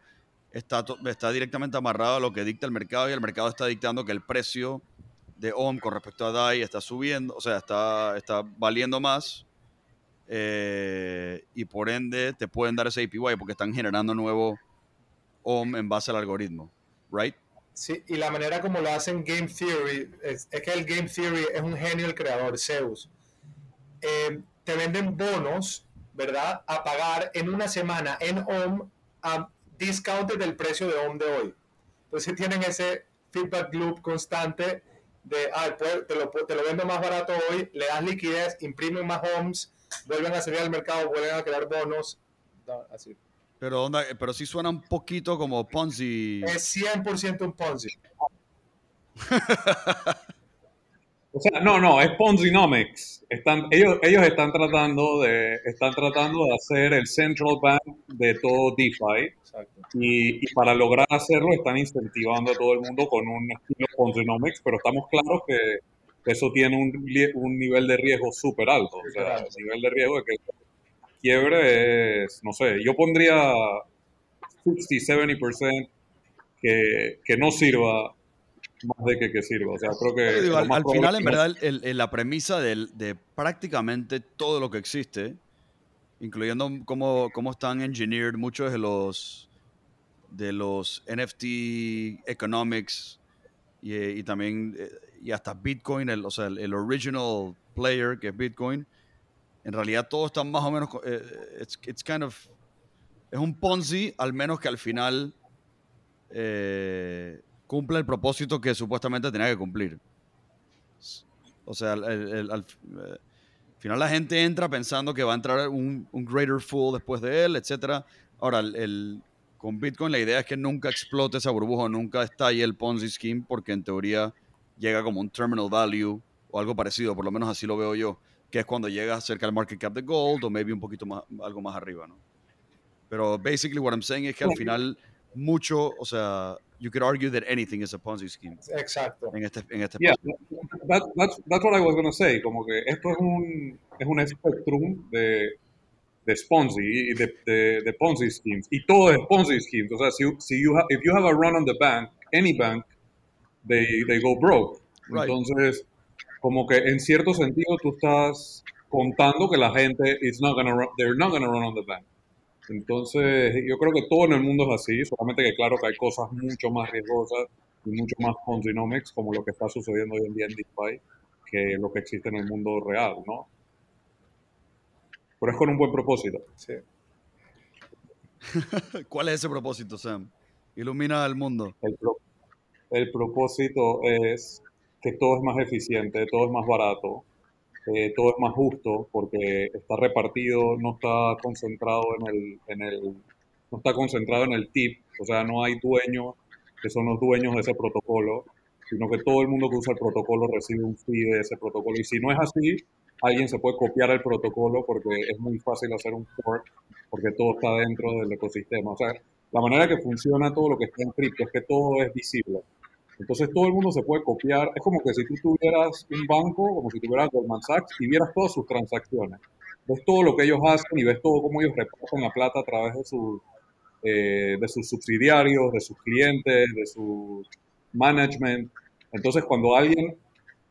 está, está directamente amarrado a lo que dicta el mercado y el mercado está dictando que el precio de OM con respecto a DAI está subiendo, o sea, está, está valiendo más eh, y por ende te pueden dar ese APY porque están generando nuevo OM en base al algoritmo, ¿right? Sí, y la manera como lo hacen Game Theory, es, es que el Game Theory es un genio el creador, Zeus. Eh, te venden bonos, ¿verdad? A pagar en una semana en OM a discount del precio de OM de hoy. Entonces tienen ese feedback loop constante de, ah, te, lo, te lo vendo más barato hoy, le das liquidez, imprimen más homes, vuelven a salir al mercado, vuelven a crear bonos, así. Pero, onda, pero sí suena un poquito como Ponzi. Es 100% un Ponzi. o sea, no, no, es Ponzinomics. Están, ellos, ellos están tratando de están tratando de hacer el central bank de todo DeFi. Y, y, para lograr hacerlo están incentivando a todo el mundo con un estilo Ponzinomics, pero estamos claros que eso tiene un, un nivel de riesgo súper alto. O sea, el nivel de riesgo de que quiebre es, no sé, yo pondría 60-70% que, que no sirva más de que, que sirva. O sea, creo que... al, final, en verdad, el, la premisa de, de, prácticamente todo lo que existe, incluyendo cómo, cómo están engineered muchos de los, de los NFT economics y, y también eh, y hasta Bitcoin, el, o sea, el, original player que es Bitcoin, en realidad todo está más o menos, eh, it's, kind of, es un Ponzi, al menos que al final eh, cumple el propósito que supuestamente tenía que cumplir. O sea, al, al, eh, final la gente entra pensando que va a entrar un, un greater fool después de él, etc. Ahora, el, con Bitcoin la idea es que nunca explote esa burbuja, nunca estalle el Ponzi scheme, porque en teoría llega como un terminal value o algo parecido, por lo menos así lo veo yo, que es cuando llega cerca del market cap de gold o maybe un poquito más, algo más arriba, ¿no? Pero basically what I'm saying es que al final mucho, o sea, you could argue that anything is a Ponzi scheme. Exacto. En este, en este yeah, that, that's, that's what I was going to say, como que esto es un, es un spectrum de, de Ponzi y de, de, de, Ponzi schemes. Y todo es Ponzi schemes. O sea, si, si you if you have a run on the bank, any bank, they, they go broke. Entonces, como que en cierto sentido tú estás contando que la gente is not gonna run, they're not gonna run on the bank. Entonces, yo creo que todo en el mundo es así, solamente que claro que hay cosas mucho más riesgosas y mucho más Ponzinomics, como lo que está sucediendo hoy en día en DeFi, que lo que existe en el mundo real, ¿no? Pero es con un buen propósito. Sí. ¿Cuál es ese propósito, Sam? Ilumina al mundo. El, el propósito es que todo es más eficiente, todo es más barato, eh, todo es más justo porque está repartido, no está concentrado en el, en el, no está concentrado en el tip, o sea, no hay dueños que son los dueños de ese protocolo, sino que todo el mundo que usa el protocolo recibe un fee de ese protocolo. Y si no es así, alguien se puede copiar el protocolo porque es muy fácil hacer un fork, porque todo está dentro del ecosistema. O sea, la manera que funciona todo lo que está en cripto es que todo es visible. Entonces todo el mundo se puede copiar. Es como que si tú tuvieras un banco, como si tuvieras Goldman Sachs y vieras todas sus transacciones. Ves todo lo que ellos hacen y ves todo cómo ellos reparten la plata a través de, sus eh, de sus subsidiarios, de sus clientes, de su management. Entonces cuando alguien,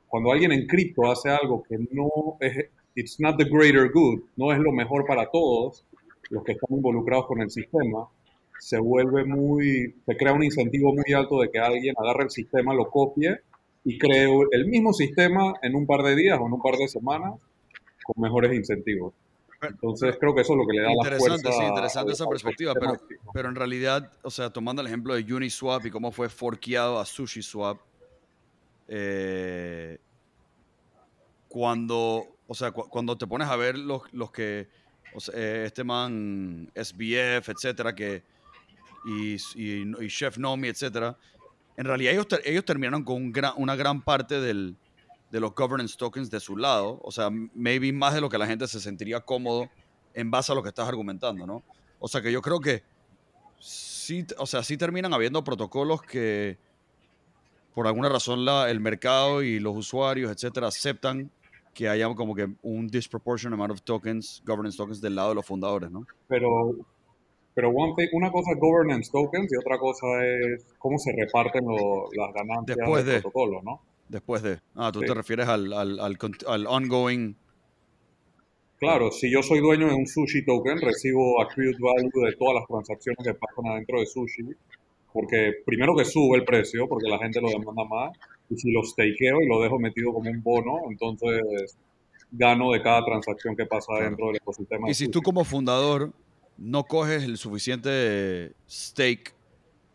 cuando alguien en cripto hace algo que no es, it's not the greater good, no es lo mejor para todos los que están involucrados con el sistema, se vuelve muy, se crea un incentivo muy alto de que alguien agarre el sistema, lo copie y cree el mismo sistema en un par de días o en un par de semanas con mejores incentivos. Entonces creo que eso es lo que le da la fuerza. Sí, interesante esa perspectiva, pero, pero en realidad, o sea, tomando el ejemplo de Uniswap y cómo fue forqueado a SushiSwap, eh, cuando, o sea, cuando te pones a ver los, los que, o sea, eh, este man SBF, etcétera, que y, y, Chef Nomi, etcétera, en realidad ellos, ellos terminaron con una gran parte del, de los governance tokens de su lado. O sea, maybe más de lo que la gente se sentiría cómodo en base a lo que estás argumentando, ¿no? O sea, que yo creo que sí, o sea, sí terminan habiendo protocolos que por alguna razón el mercado y los usuarios, etcétera, aceptan que haya como que un disproportionate amount of tokens, governance tokens del lado de los fundadores, ¿no? Pero pero una cosa es governance tokens y otra cosa es cómo se reparten las ganancias Después del protocolo, ¿no? Después de. Ah, tú te refieres al, al, al, ongoing. Claro, si yo soy dueño de un sushi token, recibo accrued value de todas las transacciones que pasan adentro de sushi, porque primero que sube el precio, porque la gente lo demanda más, y si lo stakeo y lo dejo metido como un bono, entonces gano de cada transacción que pasa dentro del ecosistema. Y si tú como fundador no coges el suficiente stake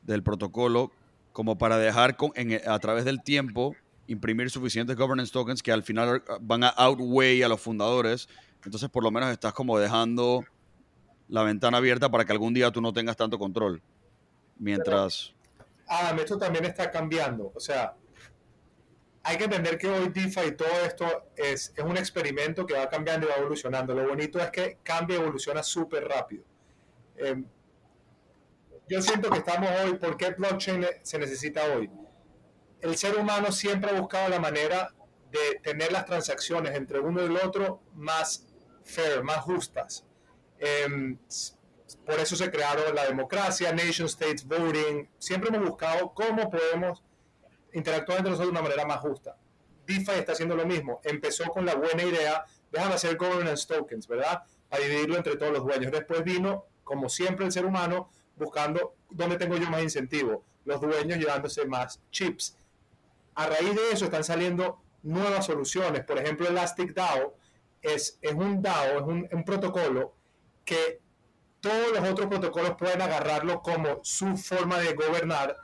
del protocolo como para dejar con, a través del tiempo imprimir suficientes governance tokens que al final van a outweigh a los fundadores, entonces por lo menos estás como dejando la ventana abierta para que algún día tú no tengas tanto control. Mientras... Adam, esto también está cambiando. O sea, hay que entender que hoy DeFi y todo esto es, es un experimento que va cambiando y va evolucionando. Lo bonito es que cambia y evoluciona súper rápido. Em, yo siento que estamos hoy, ¿por qué blockchain se necesita hoy? El ser humano siempre ha buscado la manera de tener las transacciones entre uno y el otro más fair, más justas. Em, por eso se crearon la democracia, nation states, voting. Siempre hemos buscado cómo podemos interactuar entre nosotros de una manera más justa. DeFi está haciendo lo mismo. Empezó con la buena idea, déjame hacer governance tokens, ¿verdad? A dividirlo entre todos los dueños. Después vino, como siempre, el ser humano buscando dónde tengo yo más incentivo. Los dueños llevándose más chips. A raíz de eso están saliendo nuevas soluciones. Por ejemplo, Elastic DAO es, es un DAO, es un, un protocolo que todos los otros protocolos pueden agarrarlo como su forma de gobernar,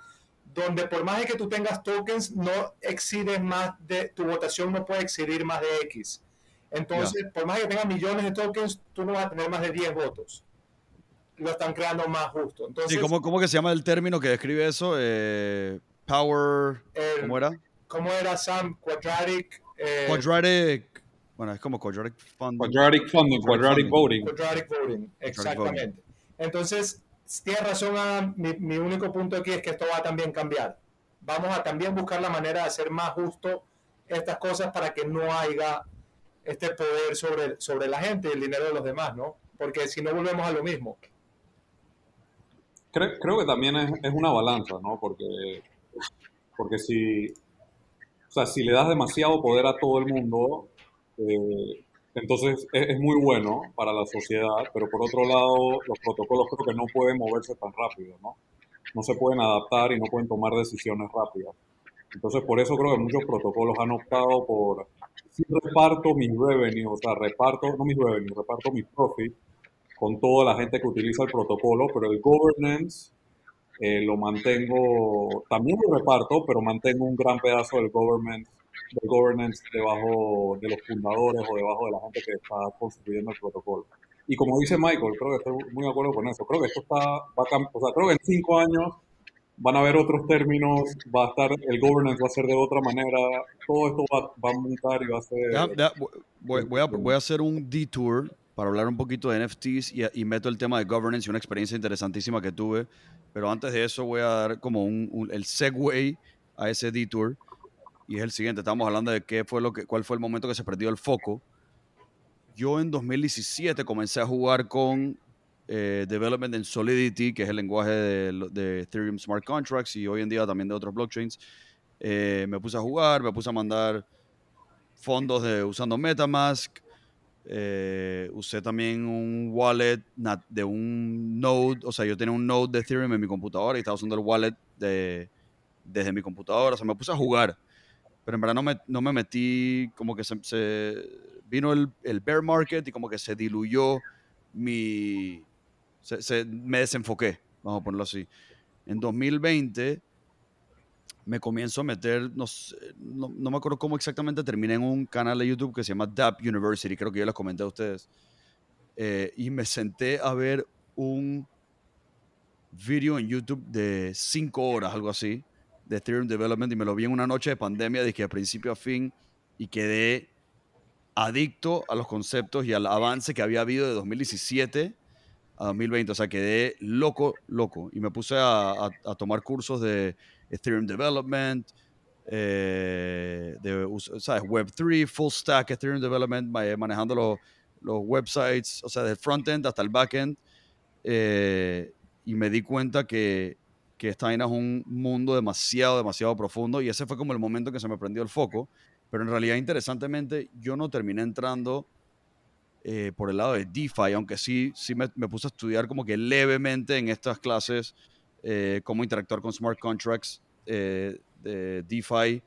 donde por más de que tú tengas tokens, no excedes más de, tu votación no puede excedir más de X. Entonces, por más que tengas millones de tokens, tú no vas a tener más de 10 votos. Lo están creando más justo. Entonces, sí, ¿cómo, ¿cómo, que se llama el término que describe eso? Eh, power, ¿cómo era? ¿Cómo era, Sam? Quadratic. Eh, quadratic bueno, es como quadratic funding. Quadratic funding, quadratic, voting. Quadratic voting, exactamente. Entonces, tienes razón, mi, mi, único punto aquí es que esto va a también cambiar. Vamos a también buscar la manera de hacer más justo estas cosas para que no haya este poder sobre, sobre la gente y el dinero de los demás, ¿no? Porque si no volvemos a lo mismo. Creo, creo que también es, una balanza, ¿no? Porque, porque si, o sea, si le das demasiado poder a todo el mundo, eh, entonces es, muy bueno para la sociedad, pero por otro lado los protocolos creo que no pueden moverse tan rápido, ¿no? No se pueden adaptar y no pueden tomar decisiones rápidas. Entonces por eso creo que muchos protocolos han optado por, si reparto mis revenue, o sea, reparto, no mis revenue, reparto mis profit con toda la gente que utiliza el protocolo, pero el governance eh, lo mantengo, también lo reparto, pero mantengo un gran pedazo del governance de governance debajo de los fundadores o debajo de la gente que está construyendo el protocolo. Y como dice Michael, creo que estoy muy de acuerdo con eso. Creo que esto está, va a, o sea, creo que en cinco años van a haber otros términos, va a estar, el governance va a ser de otra manera, todo esto va, va a montar y va a ser... voy, voy, a, voy a hacer un detour para hablar un poquito de NFTs y, y, meto el tema de governance y una experiencia interesantísima que tuve, pero antes de eso voy a dar como un, un, el segue a ese detour y es el siguiente. Estamos hablando de qué fue lo que, cuál fue el momento que se perdió el foco. Yo en 2017 comencé a jugar con eh, Development en Solidity, que es el lenguaje de, Ethereum Smart Contracts y hoy en día también de otros blockchains. Eh, me puse a jugar, me puse a mandar fondos de, usando Metamask. Eh, usé también un wallet de un node, o sea, yo tenía un node de Ethereum en mi computadora y estaba usando el wallet de, desde mi computadora. O sea, me puse a jugar pero en verdad no me, no me metí, como que se, vino el, el, bear market y como que se diluyó mi, se, me desenfoqué, vamos a ponerlo así. En 2020 me comienzo a meter, no, no, no, me acuerdo cómo exactamente terminé en un canal de YouTube que se llama DAP University, creo que yo les comenté a ustedes, eh, y me senté a ver un video en YouTube de 5 horas, algo así, de Ethereum Development y me lo vi en una noche de pandemia, dije de principio a fin y quedé adicto a los conceptos y al avance que había habido de 2017 a 2020. O sea, quedé loco, loco. Y me puse a, tomar cursos de Ethereum Development, eh, de ¿sabes? Web3, Full Stack Ethereum Development, manejando los, los websites, o sea, del frontend hasta el backend. Eh, y me di cuenta que que esta vaina es un mundo demasiado, demasiado profundo y ese fue como el momento en que se me prendió el foco. Pero en realidad, interesantemente, yo no terminé entrando eh, por el lado de DeFi, aunque sí, sí me, puse a estudiar como que levemente en estas clases eh, cómo interactuar con smart contracts eh, de DeFi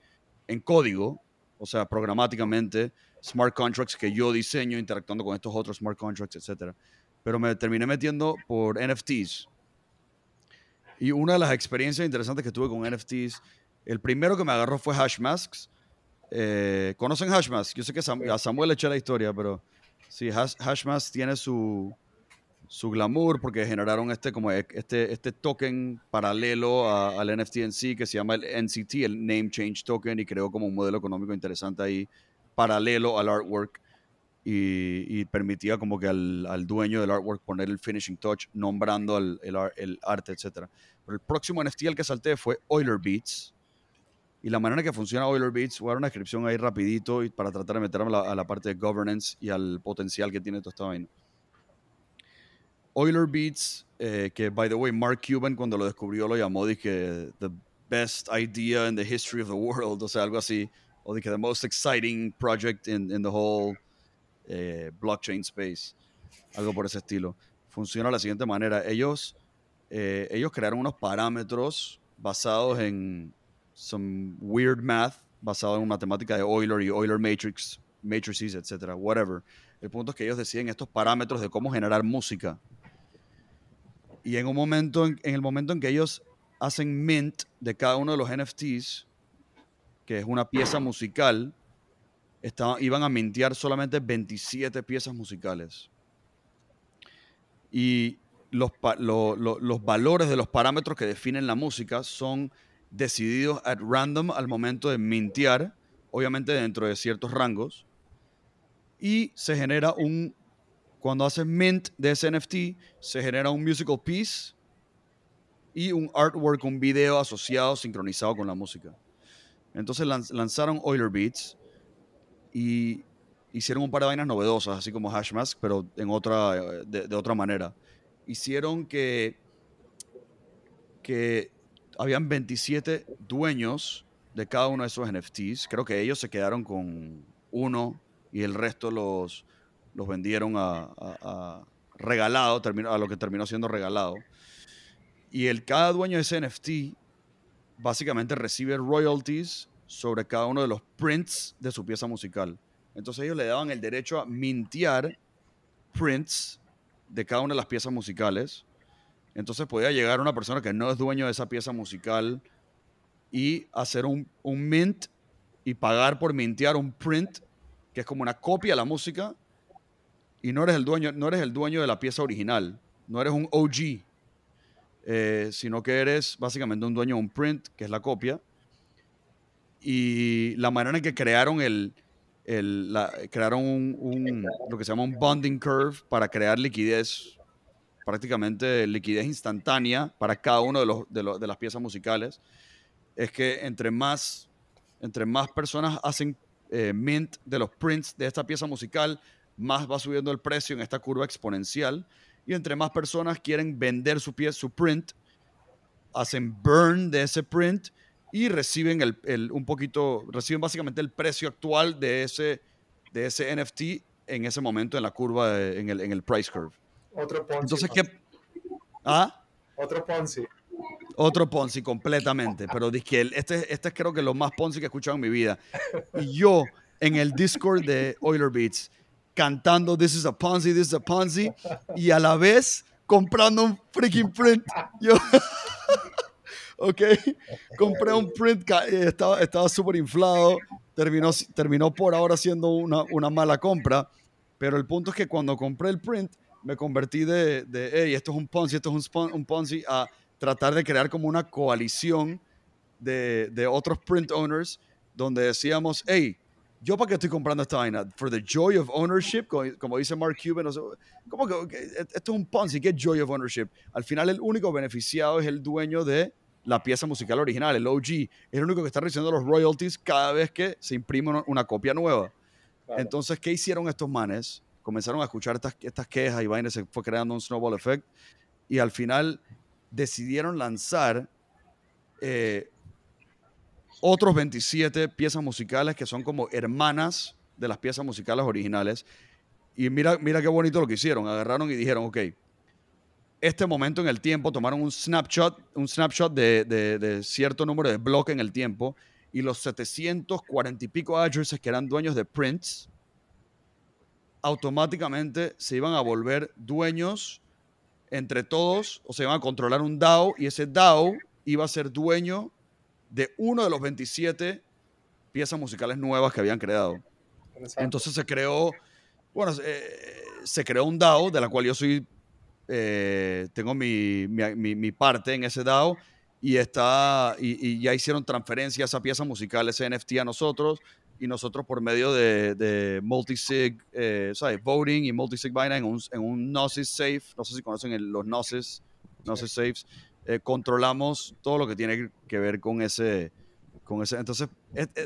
en código, o sea, programáticamente. smart contracts que yo diseño interactuando con estos otros smart contracts, etc. Pero me terminé metiendo por NFTs. Y una de las experiencias interesantes que tuve con NFTs, el primero que me agarró fue Hashmasks. Eh, ¿Conocen Hashmasks? Yo sé que a Samuel le eché la historia, pero sí, Hash, Hashmasks tiene su, su glamour porque generaron este, como e, este, este token paralelo al NFT en sí que se llama el NCT, el Name Change Token, y creó como un modelo económico interesante ahí paralelo al artwork y, permitía como que al, al, dueño del artwork poner el finishing touch nombrando el, el, arte, etc. Pero el próximo NFT al que salté fue Euler Beats. Y la manera en que funciona Euler Beats, voy a dar una descripción ahí rapidito y para tratar de meterme a la, a la parte de governance y al potencial que tiene toda esta vaina. Euler Beats, eh, que by the way, Mark Cuban cuando lo descubrió lo llamó dije the best idea in the history of the world, o sea, algo así, o dije the most exciting project in, in the whole eh, blockchain space, algo por ese estilo. Funciona de la siguiente manera, ellos, eh, ellos crearon unos parámetros basados en some weird math, basado en matemática de Euler y Euler matrix, matrices, etcétera, whatever. El punto es que ellos deciden estos parámetros de cómo generar música y en un momento, en, el momento en que ellos hacen mint de cada uno de los NFTs, que es una pieza musical, iban a mintear solamente 27 piezas musicales. Y los, los valores de los parámetros que definen la música son decididos at random al momento de mintear, obviamente dentro de ciertos rangos, y se genera un cuando haces mint de ese NFT, se genera un musical piece y un artwork, un video asociado, sincronizado con la música. Entonces lanzaron Euler Beats y hicieron un par de vainas novedosas, así como Hashmask, pero en otra, de, otra manera. Hicieron que, que habían 27 dueños de cada uno de esos NFTs. Creo que ellos se quedaron con uno y el resto los, los vendieron a, regalado, a lo que terminó siendo regalado. Y el cada dueño de ese NFT básicamente recibe royalties sobre cada uno de los prints de su pieza musical. Entonces ellos le daban el derecho a mintear prints de cada una de las piezas musicales. Entonces podía llegar una persona que no es dueño de esa pieza musical y hacer un, un mint y pagar por mintear un print que es como una copia de la música y no eres el dueño, no eres el dueño de la pieza original, no eres un OG, eh, sino que eres básicamente un dueño de un print, que es la copia. Y la manera en que crearon el, crearon un, lo que se llama un bonding curve para crear liquidez, prácticamente liquidez instantánea para cada uno de, los, de, las piezas musicales, es que entre más, entre más personas hacen eh, mint de los prints de esta pieza musical, más va subiendo el precio en esta curva exponencial. Y entre más personas quieren vender su pie, su print, hacen burn de ese print y reciben el, un poquito, reciben básicamente el precio actual de ese, de ese NFT en ese momento en la curva, en, el, en el price curve. Otro Ponzi. Entonces, ¿qué? ¿Ah? Otro Ponzi. Otro Ponzi completamente, pero dije, este, este es creo que lo más Ponzi que he escuchado en mi vida. Y yo en el Discord de Euler Beats cantando This is a Ponzi, This is a Ponzi, y a la vez comprando un freaking print. Yo, ok, compré un print, eh, estaba, estaba súper inflado, terminó, terminó por ahora siendo una, una, mala compra, pero el punto es que cuando compré el print, me convertí de, de hey, esto es un Ponzi, esto es un, un Ponzi, a tratar de crear como una coalición de, de otros print owners donde decíamos, hey, yo para qué estoy comprando esta vaina? For the joy of ownership, como, dice Mark Cuban, ¿cómo que, esto es un Ponzi? ¿Qué joy of ownership? Al final el único beneficiado es el dueño de la pieza musical original, el OG. Es el único que está recibiendo los royalties cada vez que se imprime una, copia nueva. Entonces, ¿qué hicieron estos manes? Comenzaron a escuchar estas, estas quejas y vainas, se fue creando un snowball effect y al final decidieron lanzar eh, otros 27 piezas musicales que son como hermanas de las piezas musicales originales. Y mira, mira qué bonito lo que hicieron. Agarraron y dijeron, ok, este momento en el tiempo, tomaron un snapshot, un snapshot de, de, cierto número de bloques en el tiempo y los 740 y pico addresses que eran dueños de prints automáticamente se iban a volver dueños entre todos, o se iban a controlar un DAO y ese DAO iba a ser dueño de uno de los 27 piezas musicales nuevas que habían creado. Entonces se creó, bueno, eh, se creó un DAO de la cual yo soy, eh, tengo mi, mi, mi, parte en ese DAO y, está, y, y, ya hicieron transferencia a esa pieza musical, ese NFT a nosotros y nosotros por medio de, de multisig, eh, ¿sabes? Voting y multisig vaina en un, en un Gnosis Safe, no sé si conocen los Gnosis, Gnosis Safes, eh, controlamos todo lo que tiene que ver con ese, con ese. Entonces,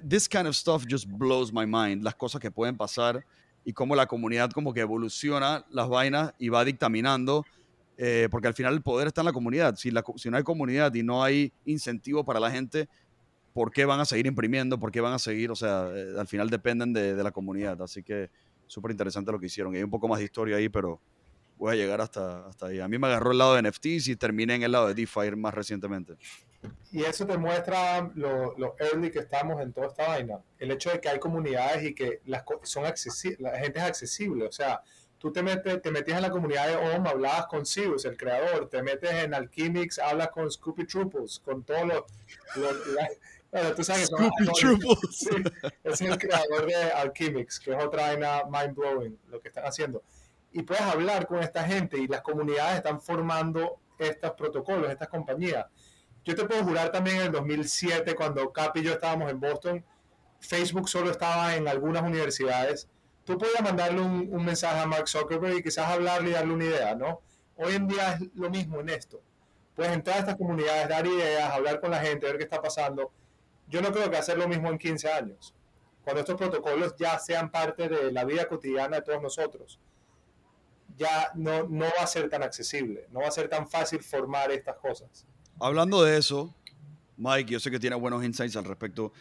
this kind of stuff just blows my mind, las cosas que pueden pasar y cómo la comunidad como que evoluciona las vainas y va dictaminando, eh, porque al final el poder está en la comunidad. Si, la, si no hay comunidad y no hay incentivo para la gente, por qué van a seguir imprimiendo, por qué van a seguir, o sea, eh, al final dependen de, de, la comunidad. Así que súper interesante lo que hicieron. Y hay un poco más de historia ahí, pero voy a llegar hasta, hasta ahí. A mí me agarró el lado de NFTs y terminé en el lado de DeFi más recientemente. Y eso te muestra lo, lo, early que estamos en toda esta vaina. El hecho de que hay comunidades y que las son accesibles, la gente es accesible. O sea, tú te, metes, te metías en la comunidad de OM, hablabas con Sirius, el creador, te metes en Alchemix, hablas con Scoopy Troopers, con todos los... los la, bueno, tú sabes que sí, es el creador de Alchemix, que es otra vaina mind blowing lo que están haciendo. Y puedes hablar con esta gente y las comunidades están formando estos protocolos, estas compañías. Yo te puedo jurar también en el 2007, cuando Cap y yo estábamos en Boston, Facebook solo estaba en algunas universidades. Tú podías mandarle un, un mensaje a Mark Zuckerberg y quizás hablarle y darle una idea, ¿no? Hoy en día es lo mismo en esto. Puedes entrar a estas comunidades, dar ideas, hablar con la gente, ver qué está pasando yo no creo que hacer lo mismo en 15 años, cuando estos protocolos ya sean parte de la vida cotidiana de todos nosotros. Ya no, no va a ser tan accesible, no va a ser tan fácil formar estas cosas. Hablando de eso, Mike, yo sé que tiene buenos insights al respecto.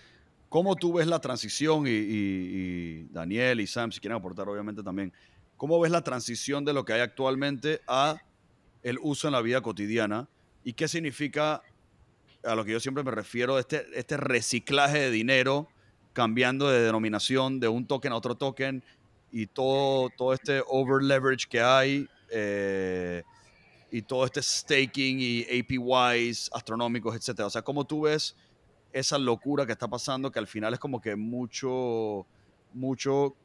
¿Cómo tú ves la transición y, Daniel y Sam, si quieren aportar obviamente también, cómo ves la transición de lo que hay actualmente a el uso en la vida cotidiana y qué significa a lo que yo siempre me refiero, este, este reciclaje de dinero, cambiando de denominación de un token a otro token y todo, todo este over leverage que hay eh, y todo este staking y APYs astronómicos, etcétera. O sea, ¿cómo tú ves esa locura que está pasando que al final es como que mucho, mucho,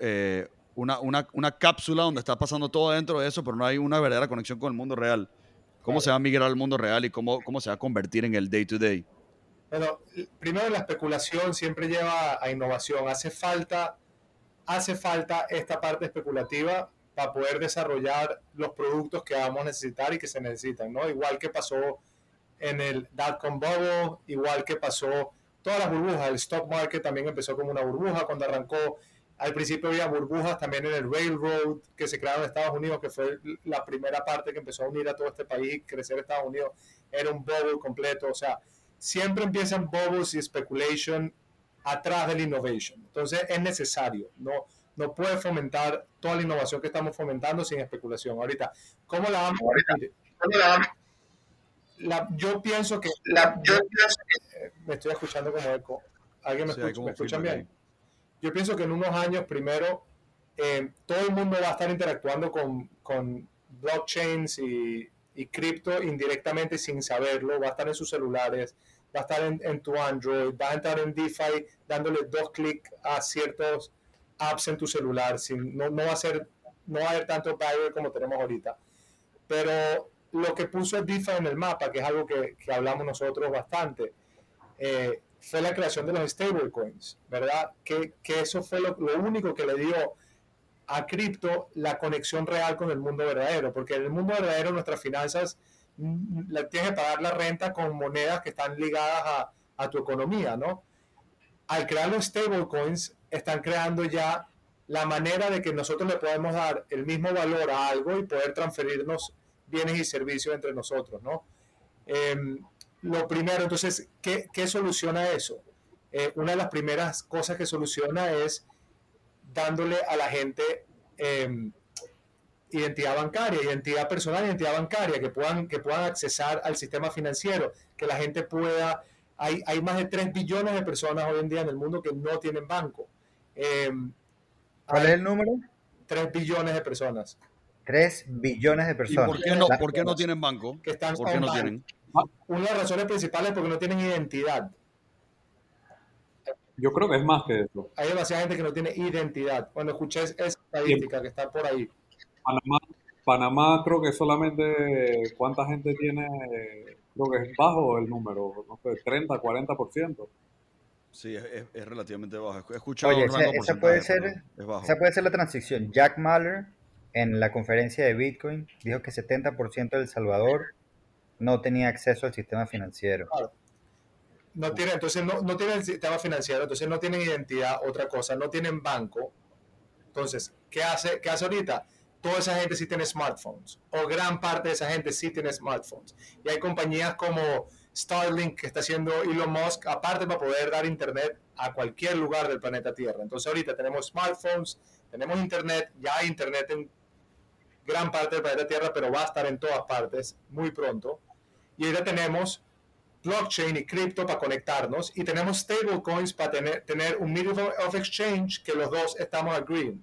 eh, una, una, una cápsula donde está pasando todo dentro de eso, pero no hay una verdadera conexión con el mundo real? ¿Cómo se va a migrar al mundo real y cómo, cómo se va a convertir en el day to day? Bueno, primero la especulación siempre lleva a innovación. Hace falta, hace falta esta parte especulativa para poder desarrollar los productos que vamos a necesitar y que se necesitan, ¿no? Igual que pasó en el dot-com bubble, igual que pasó todas las burbujas. El stock market también empezó como una burbuja cuando arrancó al principio había burbujas también en el Railroad que se crearon en Estados Unidos, que fue la primera parte que empezó a unir a todo este país crecer Estados Unidos. Era un bubble completo. O sea, siempre empiezan bubbles y speculation atrás del innovation. Entonces es necesario. No, no puede fomentar toda la innovación que estamos fomentando sin especulación. Ahorita, ¿cómo la vamos a ¿Cómo la vamos? La, yo pienso que... La, yo pienso que... Eh, me estoy escuchando como eco. ¿Alguien me, sí, escucha, ¿me escuchan bien? Ahí yo pienso que en unos años, primero, eh, todo el mundo va a estar interactuando con, con blockchains y, y cripto indirectamente sin saberlo, va a estar en sus celulares, va a estar en, tu Android, va a estar en DeFi dándole dos clics a ciertos apps en tu celular, sin, no, no, va a ser, no va a haber tanto como tenemos ahorita. Pero lo que puso DeFi en el mapa, que es algo que, hablamos nosotros bastante, eh, fue la creación de los stablecoins, ¿verdad? Que, que eso fue lo, lo, único que le dio a cripto la conexión real con el mundo verdadero, porque en el mundo verdadero nuestras finanzas la, tienes que pagar la renta con monedas que están ligadas a, a tu economía, ¿no? Al crear los stablecoins, están creando ya la manera de que nosotros le podemos dar el mismo valor a algo y poder transferirnos bienes y servicios entre nosotros, ¿no? Eh, lo primero, entonces, ¿qué, qué soluciona eso? Eh, una de las primeras cosas que soluciona es dándole a la gente eh, identidad bancaria, identidad personal, identidad bancaria, que puedan, que puedan accesar al sistema financiero, que la gente pueda... Hay, hay más de 3 billones de personas hoy en día en el mundo que no tienen banco. Eh, ¿Cuál es el número? 3 billones de personas 3 billones de ¿Y personas. por qué no, por qué no tienen banco? que están ¿Por qué no online. tienen? Una de las razones principales es porque no tienen identidad. Yo creo que es más que eso. Hay demasiada gente que no tiene identidad. Cuando escuché esa estadística que está por ahí, Panamá, Panamá creo que solamente, ¿cuánta gente tiene? Creo que es bajo el número, no sé, 30, 40%. Sí, es, es- es relativamente bajo. He escuchado Oye, esa, esa puede ser, pero es bajo. esa puede ser la transición. Jack Mahler en la conferencia de Bitcoin dijo que 70% de El Salvador no tenía acceso al sistema financiero. no tienen, entonces no, no tienen sistema financiero, entonces no tienen identidad, otra cosa, no tienen banco. Entonces, ¿qué hace, qué hace ahorita? Toda esa gente sí tiene smartphones, o gran parte de esa gente sí tiene smartphones. Y hay compañías como Starlink que está haciendo Elon Musk, aparte para poder dar internet a cualquier lugar del planeta Tierra. Entonces ahorita tenemos smartphones, tenemos internet, ya hay internet en gran parte del planeta Tierra, pero va a estar en todas partes muy pronto. Y ahorita tenemos blockchain y cripto para conectarnos y tenemos stablecoins para tener, tener un medium of exchange que los dos estamos agreeing.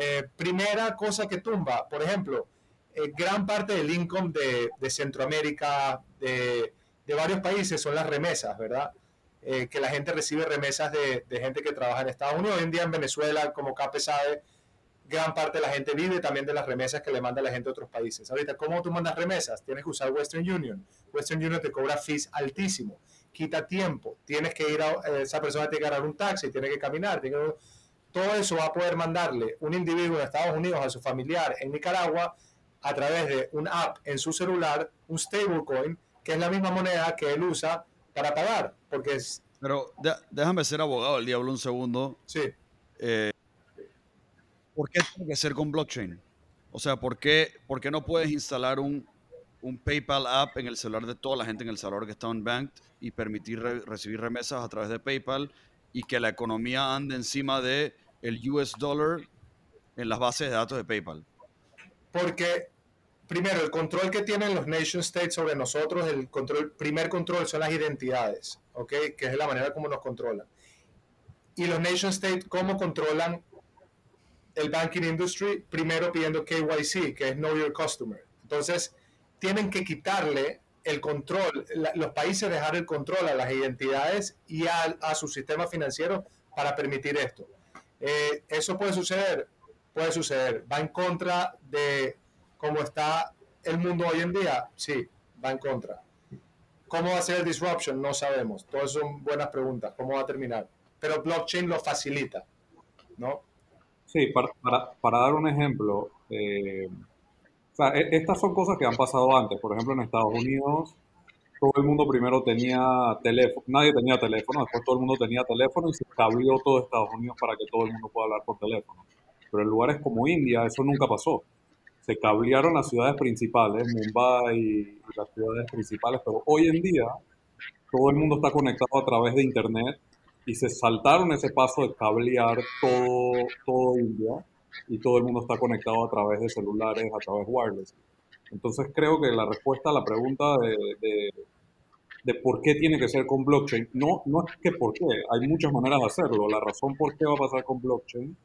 Eh, primera cosa que tumba, por ejemplo, eh, gran parte del income de, de Centroamérica, de, de varios países, son las remesas, ¿verdad? Eh, que la gente recibe remesas de, de gente que trabaja en Estados Unidos. Hoy en día en Venezuela, como Cape sabe, gran parte de la gente vive también de las remesas que le manda la gente a otros países. Ahorita, ¿cómo tú mandas remesas? Tienes que usar Western Union. Western Union te cobra fees altísimo, quita tiempo, tienes que ir a, esa persona tiene que agarrar un taxi, tiene que caminar, tiene que- todo eso va a poder mandarle un individuo de Estados Unidos a su familiar en Nicaragua a través de un app en su celular, un stablecoin, que es la misma moneda que él usa para pagar, porque es, Pero de- déjame ser abogado del diablo un segundo. sí, Eh, ¿Por qué tiene que ser con blockchain? O sea, ¿por qué, por qué no puedes instalar un, un PayPal app en el celular de toda la gente en El Salvador que está en Banked y permitir re- recibir remesas a través de PayPal y que la economía ande encima de el US dollar en las bases de datos de PayPal? porque primero el control que tienen los nation states sobre nosotros, el control, primer control son las identidades, ¿ok? Que es la manera como nos controlan. Y los nation states, ¿cómo controlan el banking industry? Primero pidiendo KYC, que es Know Your Customer. Entonces, tienen que quitarle el control, los países dejar el control a las identidades y a, a su sistema financiero para permitir esto. Eh, ¿Eso puede suceder? Puede suceder. ¿Va en contra de cómo está el mundo hoy en día? Sí, va en contra. ¿Cómo va a ser el disruption? No sabemos. Todas son buenas preguntas. ¿Cómo va a terminar? Pero blockchain lo facilita, ¿no? Sí, para, para, dar un ejemplo, eh, e- estas son cosas que han pasado antes. Por ejemplo, en Estados Unidos, todo el mundo primero tenía teléfono, nadie tenía teléfono, después todo el mundo tenía teléfono y se cableó todo Estados Unidos para que todo el mundo pueda hablar por teléfono. Pero en lugares como India eso nunca pasó. Se cablearon las ciudades principales, Mumbai y las ciudades principales, pero hoy en día todo el mundo está conectado a través de Internet y se saltaron ese paso de cablear todo, todo India y todo el mundo está conectado a través de celulares, a través wireless. Entonces creo que la respuesta a la pregunta de, de, de por qué tiene que ser con blockchain, no, no es que por qué, hay muchas maneras de hacerlo. La razón por qué va a pasar con blockchain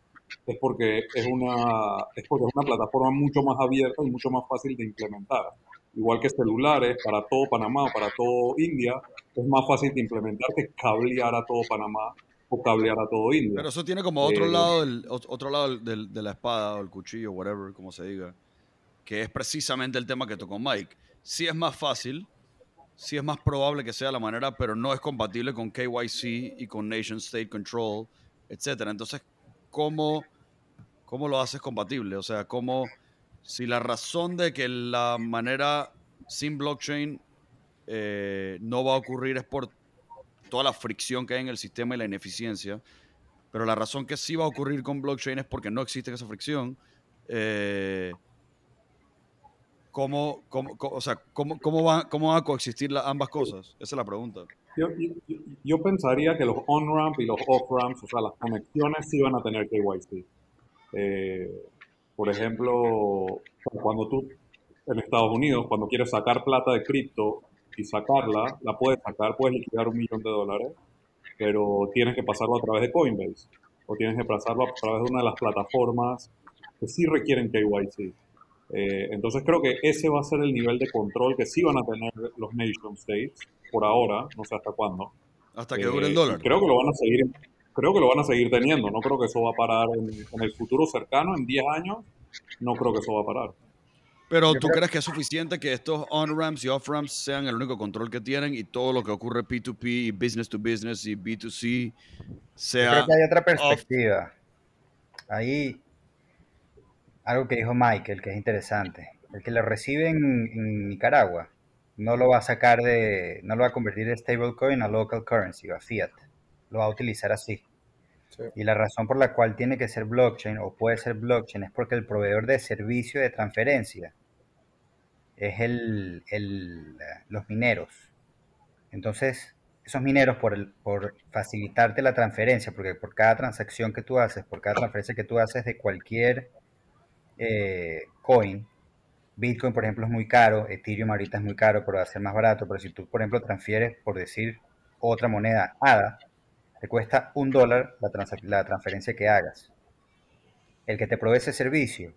es porque es una, es porque es una plataforma mucho más abierta y mucho más fácil de implementar. Igual que celulares para todo Panamá, para todo India, es más fácil de implementar que cablear a todo Panamá o cablear a todo India. Pero eso tiene como otro Eh, lado, del, ot- otro lado del- del- de la espada o el cuchillo, whatever, como se diga, que es precisamente el tema que tocó Mike. Sí es más fácil, sí es más probable que sea la manera, pero no es compatible con KYC y con Nation State Control, etcétera. Entonces, ¿cómo, ¿cómo lo haces compatible? O sea, ¿cómo, si la razón de que la manera sin blockchain eh, no va a ocurrir es por toda la fricción que hay en el sistema y la ineficiencia, pero la razón que sí va a ocurrir con blockchain es porque no existe esa fricción. Eh, ¿cómo, cómo, o sea, ¿cómo, cómo, van, ¿Cómo van a coexistir la- ambas cosas? Esa es la pregunta. Yo, yo- pensaría que los on-ramp y los off-ramps, o sea, las conexiones sí van a tener KYC. Eh, por ejemplo, cuando tú en Estados Unidos, cuando quieres sacar plata de cripto y sacarla, la puedes sacar, puedes liquidar un millón de dólares, pero tienes que pasarlo a través de Coinbase. o tienes que pasarlo a través de una de las plataformas que sí requieren KYC. Eh, entonces creo que ese va a ser el nivel de control que sí van a tener los nation states por ahora, no sé hasta cuándo. Hasta que dure el dólar. Creo que lo van a seguir, creo que lo van a seguir teniendo. No creo que eso va a parar en, en el futuro cercano, en 10 años. No creo que eso va a parar. Pero tú crees que es suficiente que estos on-ramps y off-ramps sean el único control que tienen y todo lo que ocurre P2P y business to business y B2C sea. Yo creo que hay otra perspectiva. Ahí, algo que dijo Michael, que es interesante. El que lo recibe en, Nicaragua no lo va a sacar de. no lo va a convertir de stablecoin a local currency o a fiat. Lo va a utilizar así. Y la razón por la cual tiene que ser blockchain o puede ser blockchain es porque el proveedor de servicio de transferencia es el, los mineros. Entonces, esos mineros, por, por facilitarte la transferencia, porque por cada transacción que tú haces, por cada transferencia que tú haces de cualquier eh, coin, Bitcoin, por ejemplo, es muy caro, Ethereum ahorita es muy caro, pero va a ser más barato, pero si tú, por ejemplo, transfieres, por decir otra moneda, ADA, te cuesta un dólar la, la transferencia que hagas. El que te provee ese servicio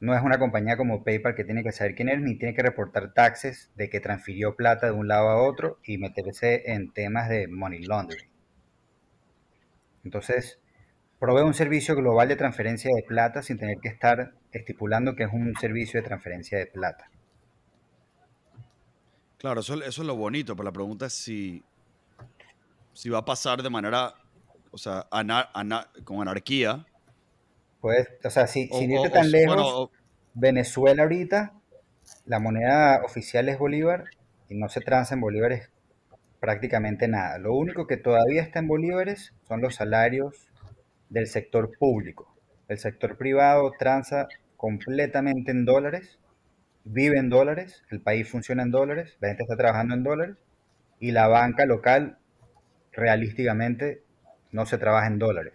no es una compañía como PayPal que tiene que saber quién es ni tiene que reportar taxes de que transfirió plata de un lado a otro y meterse en temas de money laundering. Entonces, provee un servicio global de transferencia de plata sin tener que estar estipulando que es un servicio de transferencia de plata. Claro, eso, eso es lo bonito, pero la pregunta es si, si va a pasar de manera, o sea, con anarquía, pues, o sea, si, irte tan lejos, Venezuela ahorita, la moneda oficial es Bolívar y no se transa en bolívares prácticamente nada. Lo único que todavía está en bolívares son los salarios del sector público. El sector privado transa completamente en dólares, vive en dólares, el país funciona en dólares, la gente está trabajando en dólares y la banca local realísticamente no se trabaja en dólares.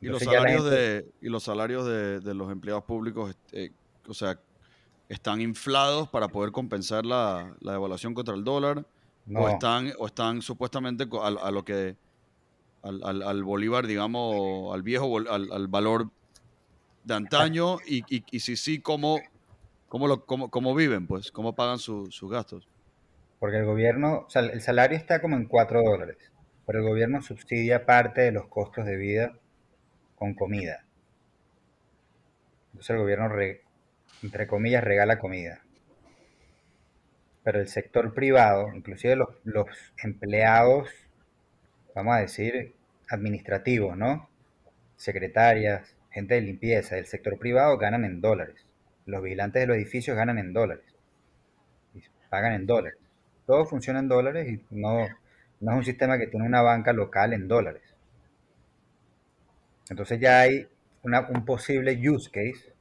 Y los, salarios de, y los salarios de, los empleados públicos, eh, o sea, están inflados para poder compensar la, la devaluación contra el dólar, o están, o están supuestamente a, lo que al, al, bolívar, digamos, al viejo, al, valor de antaño, y, y, y si sí, ¿cómo, cómo, lo, cómo, cómo viven, pues, cómo pagan sus gastos. Porque el gobierno, o sea, el salario está como en 4 dólares, pero el gobierno subsidia parte de los costos de vida con comida. Entonces el gobierno, entre comillas, regala comida. Pero el sector privado, inclusive los, empleados, vamos a decir, administrativos, ¿no? Secretarias, gente de limpieza del sector privado ganan en dólares. Los vigilantes de los edificios ganan en dólares. Y pagan en dólares. Todo funciona en dólares y no, no es un sistema que tiene una banca local en dólares. Entonces ya hay un posible use case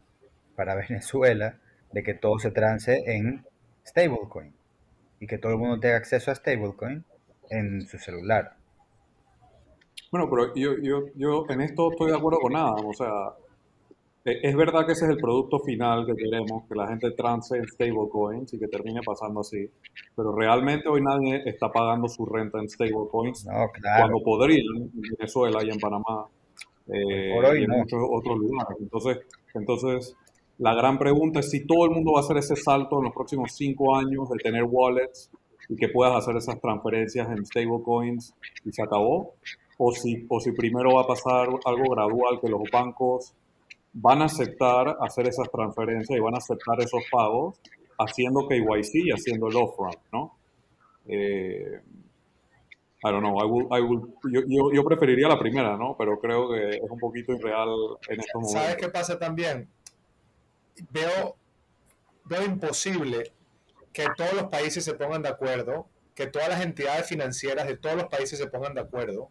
para Venezuela de que todo se trance en stablecoin y que todo el mundo tenga acceso a stablecoin en su celular. Bueno, pero yo, yo, yo en esto estoy de acuerdo con nada. O sea, e, es verdad que ese es el producto final que queremos, que la gente trance en stablecoins y que termine pasando así. Pero realmente hoy nadie está pagando su renta en stablecoins no, cuando podrían en Venezuela y en Panamá eh, y en muchos otros lugares. Entonces, entonces, la gran pregunta es si todo el mundo va a hacer ese salto en los próximos cinco años de tener wallets y que puedas hacer esas transferencias en stablecoins y se acabó, o si, o si primero va a pasar algo gradual que los bancos van a aceptar hacer esas transferencias y van a aceptar esos pagos haciendo KYC y haciendo el off-ramp, ¿no? Eh, I don't know, I yo, yo, preferiría la primera, ¿no? Pero creo que es un poquito irreal en estos momentos. ¿Sabes qué pasa también? Veo, veo imposible que todos los países se pongan de acuerdo, que todas las entidades financieras de todos los países se pongan de acuerdo,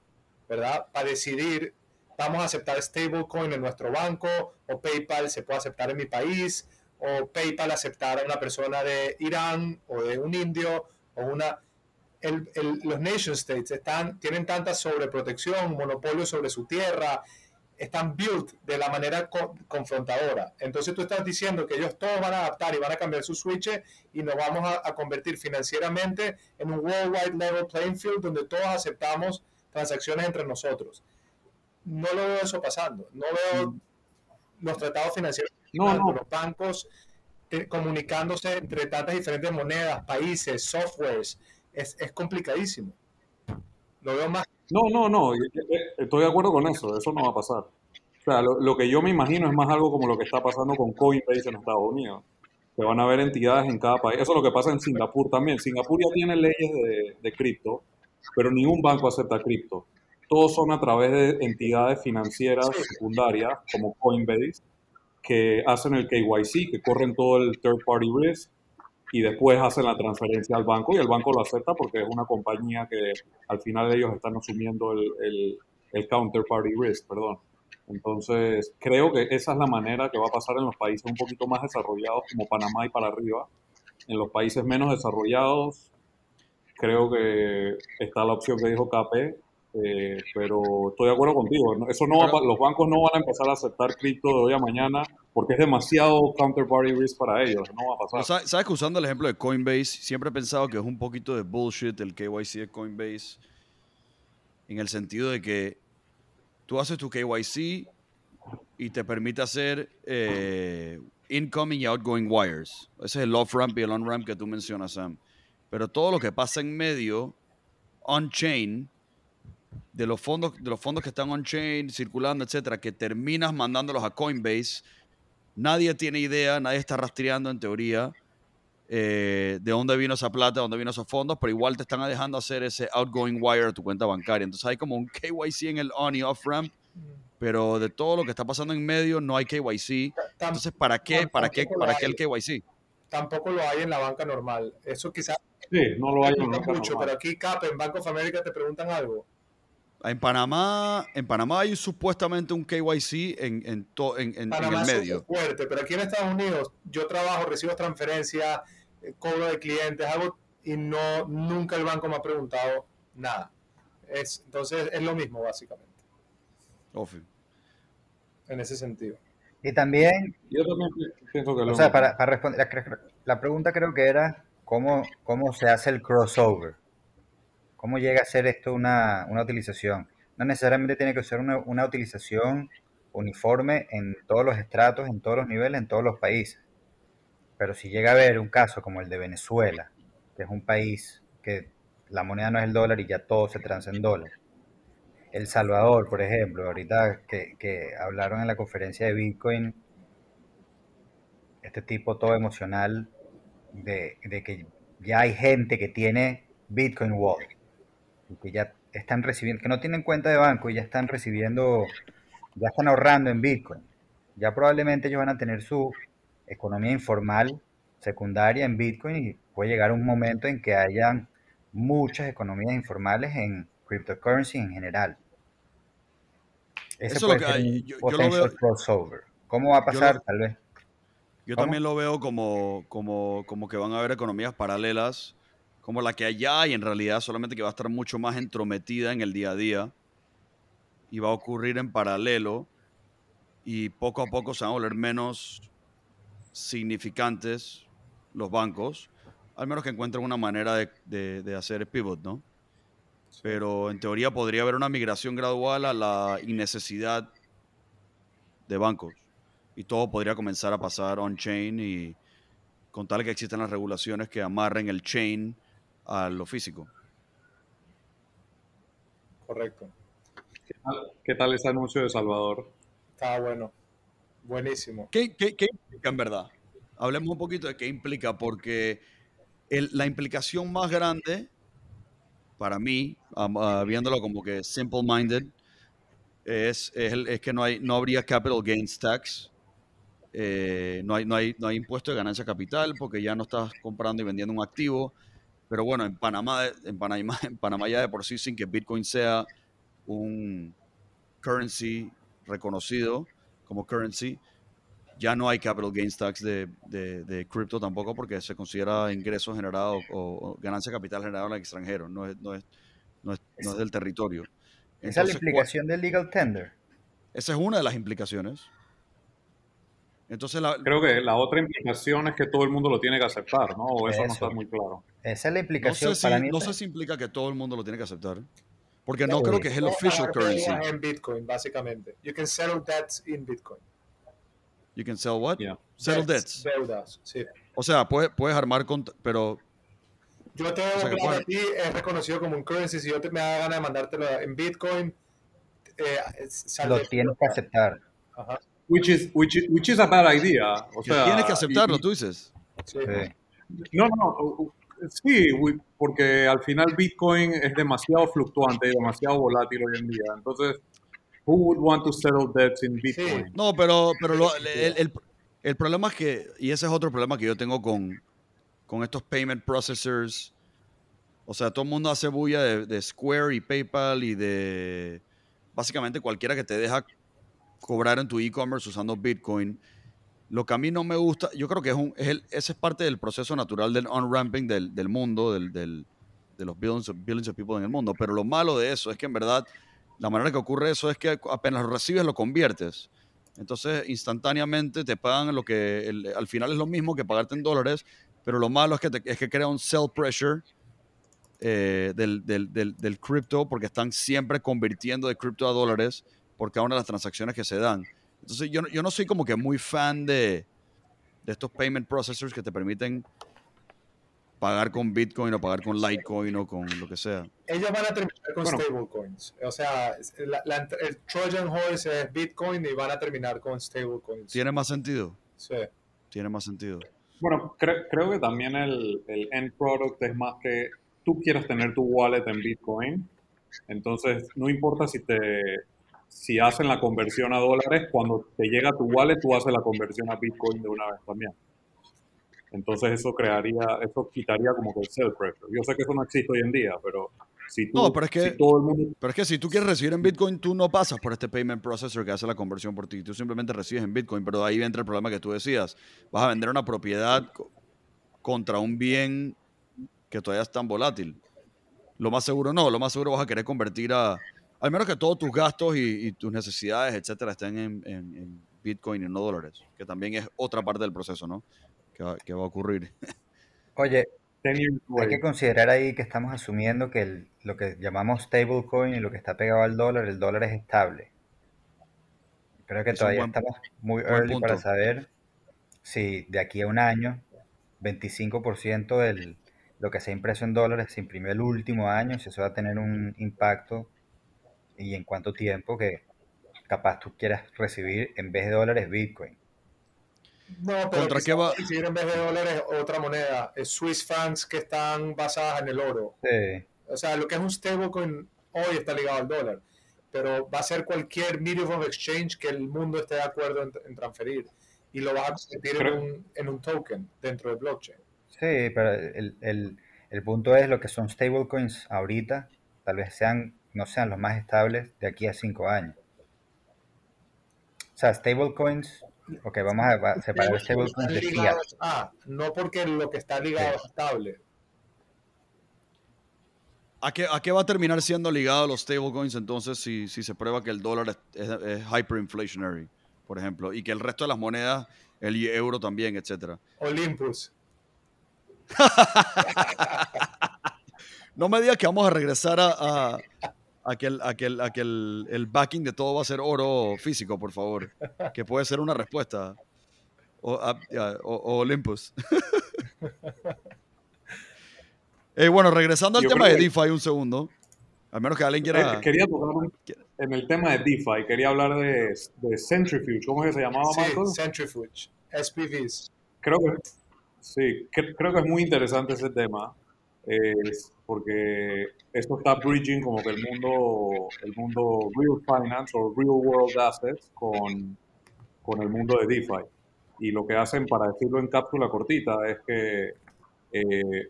¿verdad? Para decidir, vamos a aceptar stablecoin en nuestro banco, o PayPal se puede aceptar en mi país, o PayPal aceptar a una persona de Irán, o de un indio, o una los nation states están, tienen tanta sobreprotección, monopolio sobre su tierra, están built de la manera confrontadora. Entonces tú estás diciendo que ellos todos van a adaptar y van a cambiar su switch y nos vamos a, convertir financieramente en un worldwide level playing field donde todos aceptamos transacciones entre nosotros. no lo veo eso pasando. No veo Mm. los tratados financieros, No, no. los bancos eh, comunicándose entre tantas diferentes monedas, países, softwares. Es, es complicadísimo. Lo veo más. No, no, no, eh, eh, estoy de acuerdo con eso, eso no va a pasar. O sea, lo, lo que yo me imagino es más algo como lo que está pasando con Coinbase en Estados Unidos, que van a haber entidades en cada país. Eso es lo que pasa en Singapur también. Singapur ya tiene leyes de, de cripto, pero ningún banco acepta cripto. Todos son a través de entidades financieras secundarias, como Coinbase, que hacen el KYC, que corren todo el third party risk y después hacen la transferencia al banco y el banco lo acepta porque es una compañía que al final ellos están asumiendo el, el, el counterparty risk, perdón. Entonces, creo que esa es la manera que va a pasar en los países un poquito más desarrollados como Panamá y para arriba. En los países menos desarrollados, creo que está la opción que dijo KP, eh, pero estoy de acuerdo contigo. Eso no va los bancos no van a empezar a aceptar cripto de hoy a mañana porque es demasiado counterparty risk para ellos. No va a pasar. Pero sa- ¿Sabes que usando el ejemplo de Coinbase, siempre he pensado que es un poquito de bullshit el KYC de Coinbase? En el sentido de que tú haces tu KYC y te permite hacer eh, incoming y outgoing wires. Ese es el off-ramp y el on-ramp que tú mencionas, Sam. Pero todo lo que pasa en medio, on-chain, de los fondos, de los fondos que están on-chain, circulando, etcétera, que terminas mandándolos a Coinbase, nadie tiene idea, nadie está rastreando en teoría eh, de dónde vino esa plata, de dónde vino esos fondos, pero igual te están dejando hacer ese outgoing wire a tu cuenta bancaria. Entonces hay como un KYC en el on y off ramp, pero de todo lo que está pasando en medio no hay KYC. Entonces, ¿para qué, para qué, para qué el. KYC? Tampoco lo hay en la banca normal. Eso quizás Sí, no lo hay en preguntan banca mucho, normal. pero aquí, Cap, en Bank of America te preguntan algo. En Panamá, en Panamá hay supuestamente un KYC en, en, to- en, en- en Panamá el medio. fuerte, pero aquí en Estados Unidos yo trabajo, recibo transferencias, eh, cobro de clientes, hago y no nunca el banco me ha preguntado nada. Es, entonces es lo mismo básicamente en ese sentido. Y también Yo también pi- pienso que lo O sea, para, para responder, la, la pregunta creo que era cómo, cómo se hace el crossover. ¿Cómo llega a ser esto una, una utilización? No necesariamente tiene que ser una, utilización uniforme en todos los estratos, en todos los niveles, en todos los países. Pero si llega a haber un caso como el de Venezuela, que es un país que la moneda no es el dólar y ya todo se transa en dólar. El Salvador, por ejemplo, ahorita que, que hablaron en la conferencia de Bitcoin, este tipo todo emocional de, de que ya hay gente que tiene Bitcoin Wallet que ya están recibiendo, que no tienen cuenta de banco y ya están recibiendo, ya están ahorrando en Bitcoin. Ya probablemente ellos van a tener su economía informal secundaria en Bitcoin y puede llegar un momento en que hayan muchas economías informales en cryptocurrency en general. Ese Eso es lo puede que hay. Yo- yo lo veo- crossover. ¿Cómo va a lo- pasar? Tal vez. Yo ¿Cómo? también lo veo como, como, como que van a haber economías paralelas, como la que allá y en realidad solamente que va a estar mucho más entrometida en el día a día y va a ocurrir en paralelo y poco a poco se van a volver menos significantes los bancos, al menos que encuentren una manera de, de- de hacer pivot, ¿no? Pero en teoría podría haber una migración gradual a la innecesidad de bancos y todo podría comenzar a pasar on-chain y con tal que existan las regulaciones que amarren el chain a lo físico. Correcto. ¿Qué tal ese anuncio de Salvador? Está bueno. Buenísimo. ¿Qué, qué- qué implica en verdad? Hablemos un poquito de qué implica, porque el- la implicación más grande para mí, ah, viéndolo como que simple-minded, es, es que no, hay, no habría capital gains tax, eh, no, hay, no, hay, no hay impuesto de ganancia capital porque ya no estás comprando y vendiendo un activo. Pero bueno, en Panamá, en Panamá, en Panamá ya de por sí, sin que Bitcoin sea un currency reconocido como currency, ya no hay capital gains tax de, de, de cripto tampoco porque se considera ingreso generado o, o ganancia capital generado en el extranjero, no es, no es, no es, no es del territorio. Esa es la Entonces, ¿cuál- implicación del legal tender. esa es una de las implicaciones. Entonces, la, Creo que la otra implicación es que todo el mundo lo tiene que aceptar, ¿no? O eso, no está muy claro. Esa es la no, implicación sé si, para mí. no esa- sé si implica que todo el mundo lo tiene que aceptar. Porque no creo que es el Puedes official currency. En Bitcoin, básicamente. You can settle debts in Bitcoin. You can sell what? Yeah. Settle debts. Deudas, sí. O sea, puedes, puedes armar con, pero Yo te O sea, que plata puede- a ti, es reconocido como un currency. Si yo te, me da gana de mandártelo en Bitcoin, eh, sale- Lo tienes que aceptar. Ajá, Which is, which is, which is a bad idea. O sea, tienes que aceptarlo, y- tú dices. sí. Sí. No, no, sí, porque al final Bitcoin es demasiado fluctuante y demasiado volátil hoy en día. Entonces, who would want to settle debts in Bitcoin? No, pero, pero lo- el, el- el problema es que, y ese es otro problema que yo tengo con, con estos payment processors. O sea, todo el mundo hace bulla de, de Square y PayPal y de básicamente cualquiera que te deja cobrar en tu e-commerce usando Bitcoin. Lo que a mí no me gusta, yo creo que es un, es el- ese es parte del proceso natural del on-ramping del, del mundo, del, del- de los billions of, people en el mundo. Pero lo malo de eso es que en verdad la manera que ocurre eso es que apenas lo recibes lo conviertes. Entonces instantáneamente te pagan lo que al final es lo mismo que pagarte en dólares, pero lo malo es que, te- es que crea un sell pressure eh, del, del, del, del cripto porque están siempre convirtiendo de cripto a dólares por cada una de las transacciones que se dan. Entonces yo, no- yo no soy como que muy fan de, de estos payment processors que te permiten pagar con Bitcoin o pagar con Litecoin o con lo que sea. Ellos van a terminar con Bueno. stablecoins. O sea, la- la- el Trojan Horse es Bitcoin y van a terminar con stablecoins. ¿Tiene más sentido? Sí. Tiene más sentido. Bueno, cre- creo que también el, el end product es más que tú quieras tener tu wallet en Bitcoin. Entonces, no importa si te si hacen la conversión a dólares, cuando te llega tu wallet, tú haces la conversión a Bitcoin de una vez también. Entonces, eso crearía, eso quitaría como que el sell pressure. Yo sé que eso no existe hoy en día, pero si tú, No, pero es que- si todo el mundo Pero es que si tú quieres recibir en Bitcoin, tú no pasas por este payment processor que hace la conversión por ti. Tú simplemente recibes en Bitcoin, pero ahí entra el problema que tú decías. Vas a vender una propiedad co- contra un bien que todavía es tan volátil. Lo más seguro no, lo más seguro vas a querer convertir a... Al menos que todos tus gastos y, y tus necesidades, etcétera, estén en, en- en Bitcoin y no dólares, que también es otra parte del proceso, ¿no? Que va, que va a ocurrir. Oye, 10 years hay que considerar ahí que estamos asumiendo que el- lo que llamamos stablecoin y lo que está pegado al dólar, el dólar es estable. Creo que Es todavía buen- estamos muy early para saber si de aquí a un año 25% de lo que se ha impreso en dólares se imprimió el último año, si eso va a tener un impacto y en cuánto tiempo que capaz tú quieras recibir en vez de dólares Bitcoin. No, pero ¿Contra quizás qué va? recibir en vez de dólares otra moneda. Es Swiss francs que están basadas en el oro. Sí. O sea, lo que es un stablecoin hoy está ligado al dólar. Pero va a ser cualquier medium of exchange que el mundo esté de acuerdo en, en transferir. Y lo vas a convertir en un, en un token dentro del blockchain. Sí, pero el, el- el punto es lo que son stablecoins ahorita, tal vez sean, no sean los más estables de aquí a cinco años. O sea, stablecoins, ok, vamos a separar stablecoins de Están fiat. ligados a, no porque lo que está ligado Sí. es estable. ¿A qué, ¿A qué va a terminar siendo ligado los stablecoins entonces si, si se prueba que el dólar es, es, es hyperinflationary, por ejemplo, y que el resto de las monedas, el euro también, etcétera? Olympus. No me digas que vamos a regresar a, a, a que, el, a que, el, a que el, el backing de todo va a ser oro físico, por favor. Que puede ser una respuesta. O, a- ya, o- o Olympus. Eh, bueno, regresando al Yo tema de que- DeFi un segundo. Al menos que alguien quiera... Eh, quería tocar en el tema de DeFi, quería hablar de, de Centrifuge, ¿cómo es que se llamaba, Sí, Michael? Centrifuge. SPVs. Creo que, sí, cre- creo que es muy interesante ese tema, eh, porque esto está bridging como que el mundo, el mundo real finance o real world assets con, con el mundo de DeFi. Y lo que hacen, para decirlo en cápsula cortita, es que eh,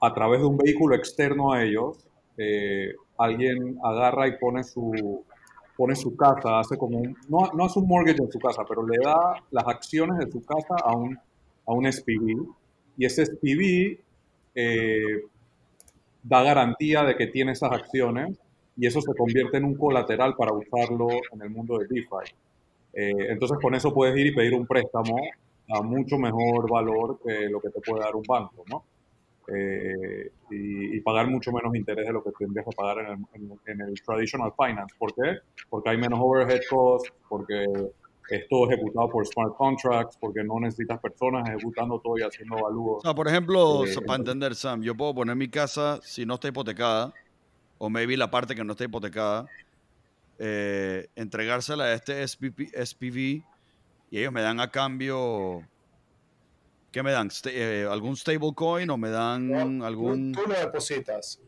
a través de un vehículo externo a ellos, eh, alguien agarra y pone su, pone su casa, hace como un, no, no hace un mortgage en su casa, pero le da las acciones de su casa a un, a un SPV y ese SPV eh, da garantía de que tiene esas acciones y eso se convierte en un colateral para usarlo en el mundo de DeFi. Eh, entonces con eso puedes ir y pedir un préstamo a mucho mejor valor que lo que te puede dar un banco, ¿no? eh, y, pagar mucho menos interés de lo que tendrías que pagar en el, en, el traditional finance. ¿Por qué? Porque hay menos overhead costs, porque es todo ejecutado por smart contracts, porque no necesitas personas ejecutando todo y haciendo evalúos. O sea, por ejemplo, eh, para entender, Sam, yo puedo poner mi casa si no está hipotecada, o maybe la parte que no está hipotecada, eh, entregársela a este SPV y ellos me dan a cambio ¿Qué me dan? Eh, ¿Algún stablecoin o me dan algún...? Tú, lo depositas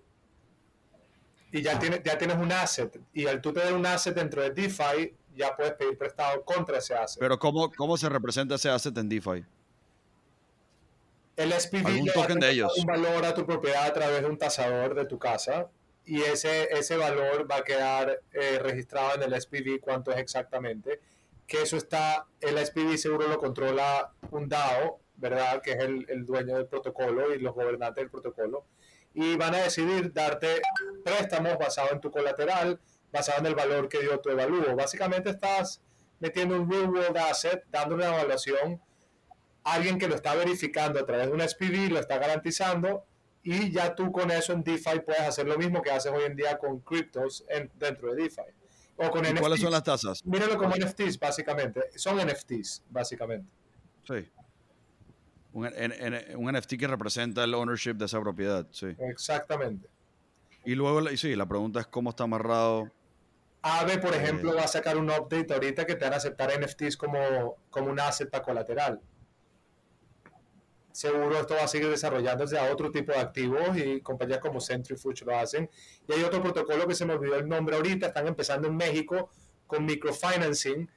y ya tienes, ya tienes un asset. Y al tú tener un asset dentro de DeFi, ya puedes pedir prestado contra ese asset. Pero ¿cómo, cómo se representa ese asset en DeFi? El SPV le token de ellos? un valor a tu propiedad a través de un tasador de tu casa y ese, ese valor va a quedar eh, registrado en el SPV cuánto es exactamente. Que eso está, el SPV seguro lo controla un DAO ¿verdad? Que es el, dueño del protocolo y los gobernantes del protocolo. Y van a decidir darte préstamos basados en tu colateral, basado en el valor que dio tu evalúo. Básicamente estás metiendo un real world asset, dando una evaluación a alguien que lo está verificando a través de un SPV, lo está garantizando y ya tú con eso en DeFi puedes hacer lo mismo que haces hoy en día con criptos en, dentro de DeFi. O con ¿Cuáles son las tasas? Míralo como NFTs, básicamente. Son NFTs, básicamente. Sí. Un, un, NFT que representa el ownership de esa propiedad, sí. Exactamente. Y luego, sí, la pregunta es cómo está amarrado. Aave, por ejemplo, va a sacar un update ahorita que te van a aceptar NFTs como, como una asset colateral. Seguro esto va a seguir desarrollándose a otro tipo de activos y compañías como Centrifuge lo hacen. Y hay otro protocolo que se me olvidó el nombre ahorita, están empezando en México con microfinancing.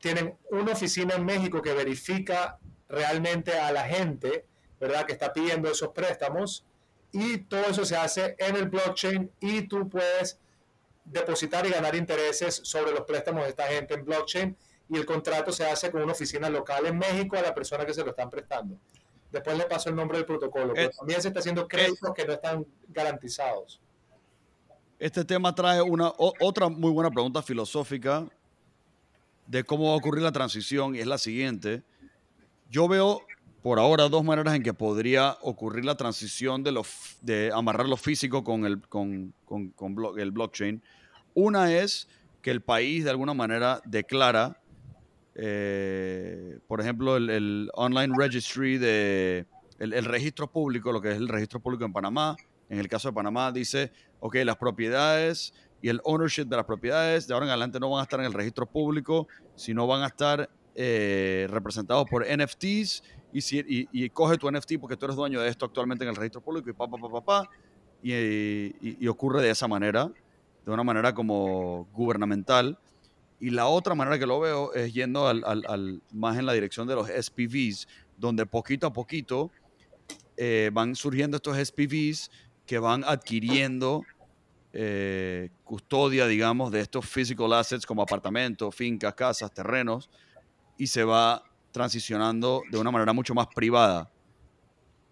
Tienen una oficina en México que verifica realmente a la gente, ¿verdad? Que está pidiendo esos préstamos y todo eso se hace en el blockchain y tú puedes depositar y ganar intereses sobre los préstamos de esta gente en blockchain y el contrato se hace con una oficina local en México a la persona que se lo están prestando. Después le paso el nombre del protocolo, pero también se está haciendo créditos que no están garantizados. Este tema trae una otra muy buena pregunta filosófica de cómo va a ocurrir la transición y es la siguiente yo veo por ahora dos maneras en que podría ocurrir la transición de, de amarrar lo físico con el, con, el blockchain. Una es que el país de alguna manera declara, eh, por ejemplo, el, online registry de el, registro público, lo que es el registro público en Panamá. En el caso de Panamá dice, ok, las propiedades y el ownership de las propiedades de ahora en adelante no van a estar en el registro público, sino van a estar eh, representado por NFTs y, si, y, coge tu NFT porque tú eres dueño de esto actualmente en el registro público y pa, pa, pa, pa, y, y, ocurre de esa manera, de una manera como gubernamental. Y la otra manera que lo veo es yendo al, al, más en la dirección de los SPVs, donde poquito a poquito eh, van surgiendo estos SPVs que van adquiriendo eh, custodia, digamos, de estos physical assets como apartamentos, fincas, casas, terrenos, y se va transicionando de una manera mucho más privada.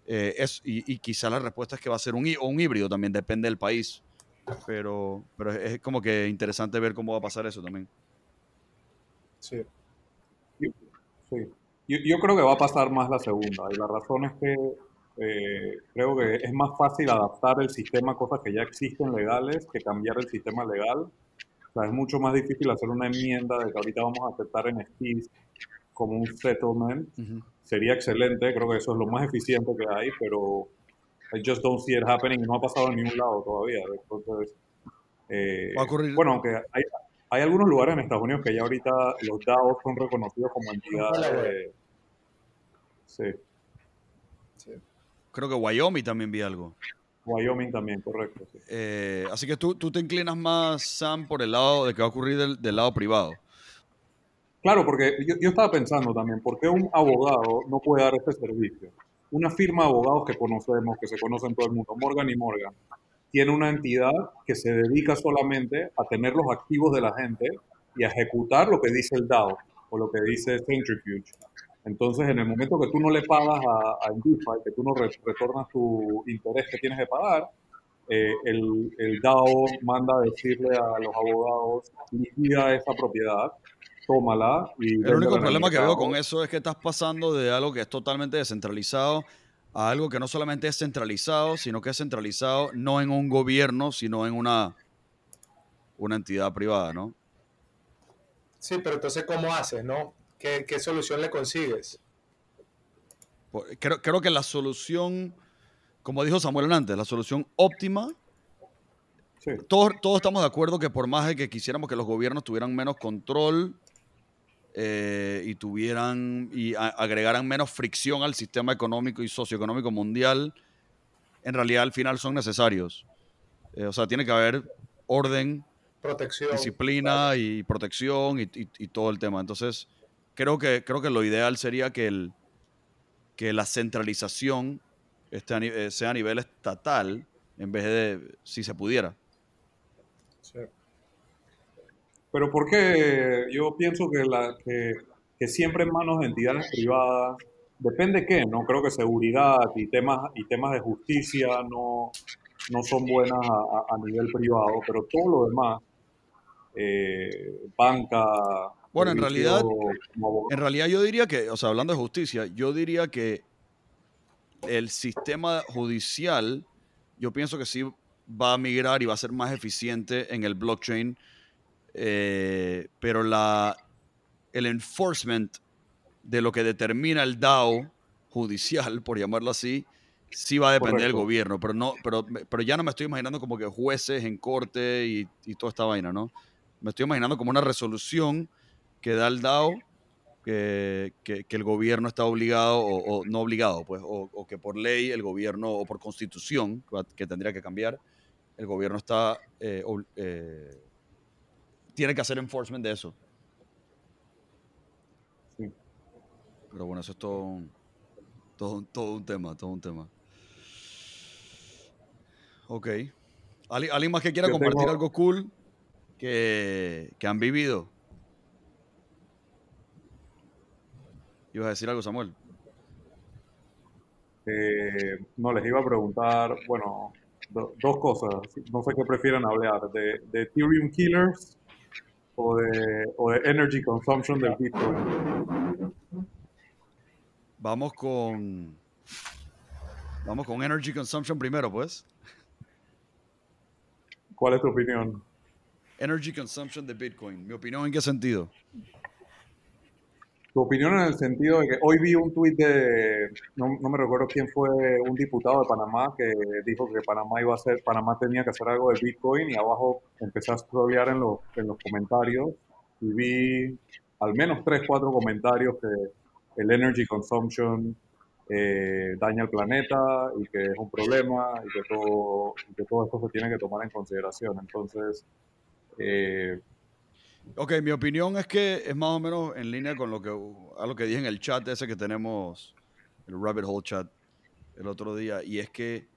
Eh, es, y, y, quizá la respuesta es que va a ser un, un híbrido, también depende del país. Pero, pero es como que interesante ver cómo va a pasar eso también. Sí. Yo, sí. Yo, creo que va a pasar más la segunda. Y la razón es que eh, creo que es más fácil adaptar el sistema a cosas que ya existen legales que cambiar el sistema legal. O sea, es mucho más difícil hacer una enmienda de que ahorita vamos a aceptar NFTs como un settlement sería excelente. Creo que eso es lo más eficiente que hay, pero I just don't see it happening. No ha pasado en ningún lado todavía. Entonces, eh, bueno, aunque hay, hay, algunos lugares en Estados Unidos que ya ahorita los DAOs son reconocidos como entidades. sí. sí. Creo que Wyoming también vi algo. Wyoming también, correcto. Eh, así que tú, tú te inclinas más, Sam, por el lado de que va a ocurrir del lado privado. Claro, porque yo, estaba pensando también, ¿por qué un abogado no puede dar este servicio? Una firma de abogados que conocemos, que se conoce en todo el mundo, Morgan y Morgan, tiene una entidad que se dedica solamente a tener los activos de la gente y a ejecutar lo que dice el DAO o lo que dice Centrifuge. Entonces, en el momento que tú no le pagas a, a DeFi, que tú no retornas tu interés que tienes que pagar, eh, el, el, DAO manda a decirle a los abogados, liquida esa propiedad tómala. Y el único problema que veo con eso es que estás pasando de algo que es totalmente descentralizado a algo que no solamente es centralizado, sino que es centralizado no en un gobierno, sino en una, una entidad privada, ¿no? Sí, pero entonces, ¿cómo haces, no? ¿Qué, qué solución le consigues? Creo, creo, que la solución, como dijo Samuel antes, la solución óptima, todos, todos estamos de acuerdo que por más de que quisiéramos que los gobiernos tuvieran menos control eh, y tuvieran y agregaran menos fricción al sistema económico y socioeconómico mundial, en realidad al final son necesarios. Eh, o sea, tiene que haber orden, protección, disciplina y protección y, y, todo el tema. Entonces, creo que, creo que lo ideal sería que, el, que la centralización esté eh, sea a nivel estatal en vez de si se pudiera. Sí. Pero porque yo pienso que, la, que, siempre en manos de entidades privadas, depende qué, no creo que seguridad y temas, y temas de justicia no, no son buenas a, nivel privado, pero todo lo demás, eh, banca... Bueno, en realidad, en realidad yo diría que, o sea, hablando de justicia, yo diría que el sistema judicial, yo pienso que sí va a migrar y va a ser más eficiente en el blockchain eh, pero la, el enforcement de lo que determina el DAO judicial, por llamarlo así, sí va a depender del gobierno, pero, no, pero, pero ya no me estoy imaginando como que jueces en corte y, y toda esta vaina, ¿no? Me estoy imaginando como una resolución que da el DAO que, que, el gobierno está obligado o, no obligado, pues, o, que por ley el gobierno o por constitución, que tendría que cambiar, el gobierno está eh, eh, tiene que hacer enforcement de eso. Sí. Pero bueno, eso es todo, todo, todo un tema, todo un tema. Ok. ¿Alguien más que quiera compartir algo cool que, que han vivido? ¿Ibas a decir algo, Samuel? Eh, no, les iba a preguntar, bueno, dos cosas. No sé qué prefieren hablar, de, de Ethereum Killers o de, o de energy consumption del Bitcoin? Vamos con. Vamos con energy consumption primero, pues. ¿Cuál es tu opinión? Energy consumption de Bitcoin. ¿Mi opinión en qué sentido? Tu opinión en el sentido de que hoy vi un tuit de, no, me recuerdo quién fue, un diputado de Panamá que dijo que Panamá iba a hacer, Panamá tenía que hacer algo de Bitcoin y abajo empecé a scrollear en los, en los comentarios y vi al menos tres, cuatro comentarios que el energy consumption eh, daña el planeta y que es un problema y que todo, que todo esto se tiene que tomar en consideración. Entonces, eh, Ok, mi opinión es que es más o menos en línea con lo que, a lo que dije en el chat ese que tenemos, el Rabbit Hole chat, el otro día, y es que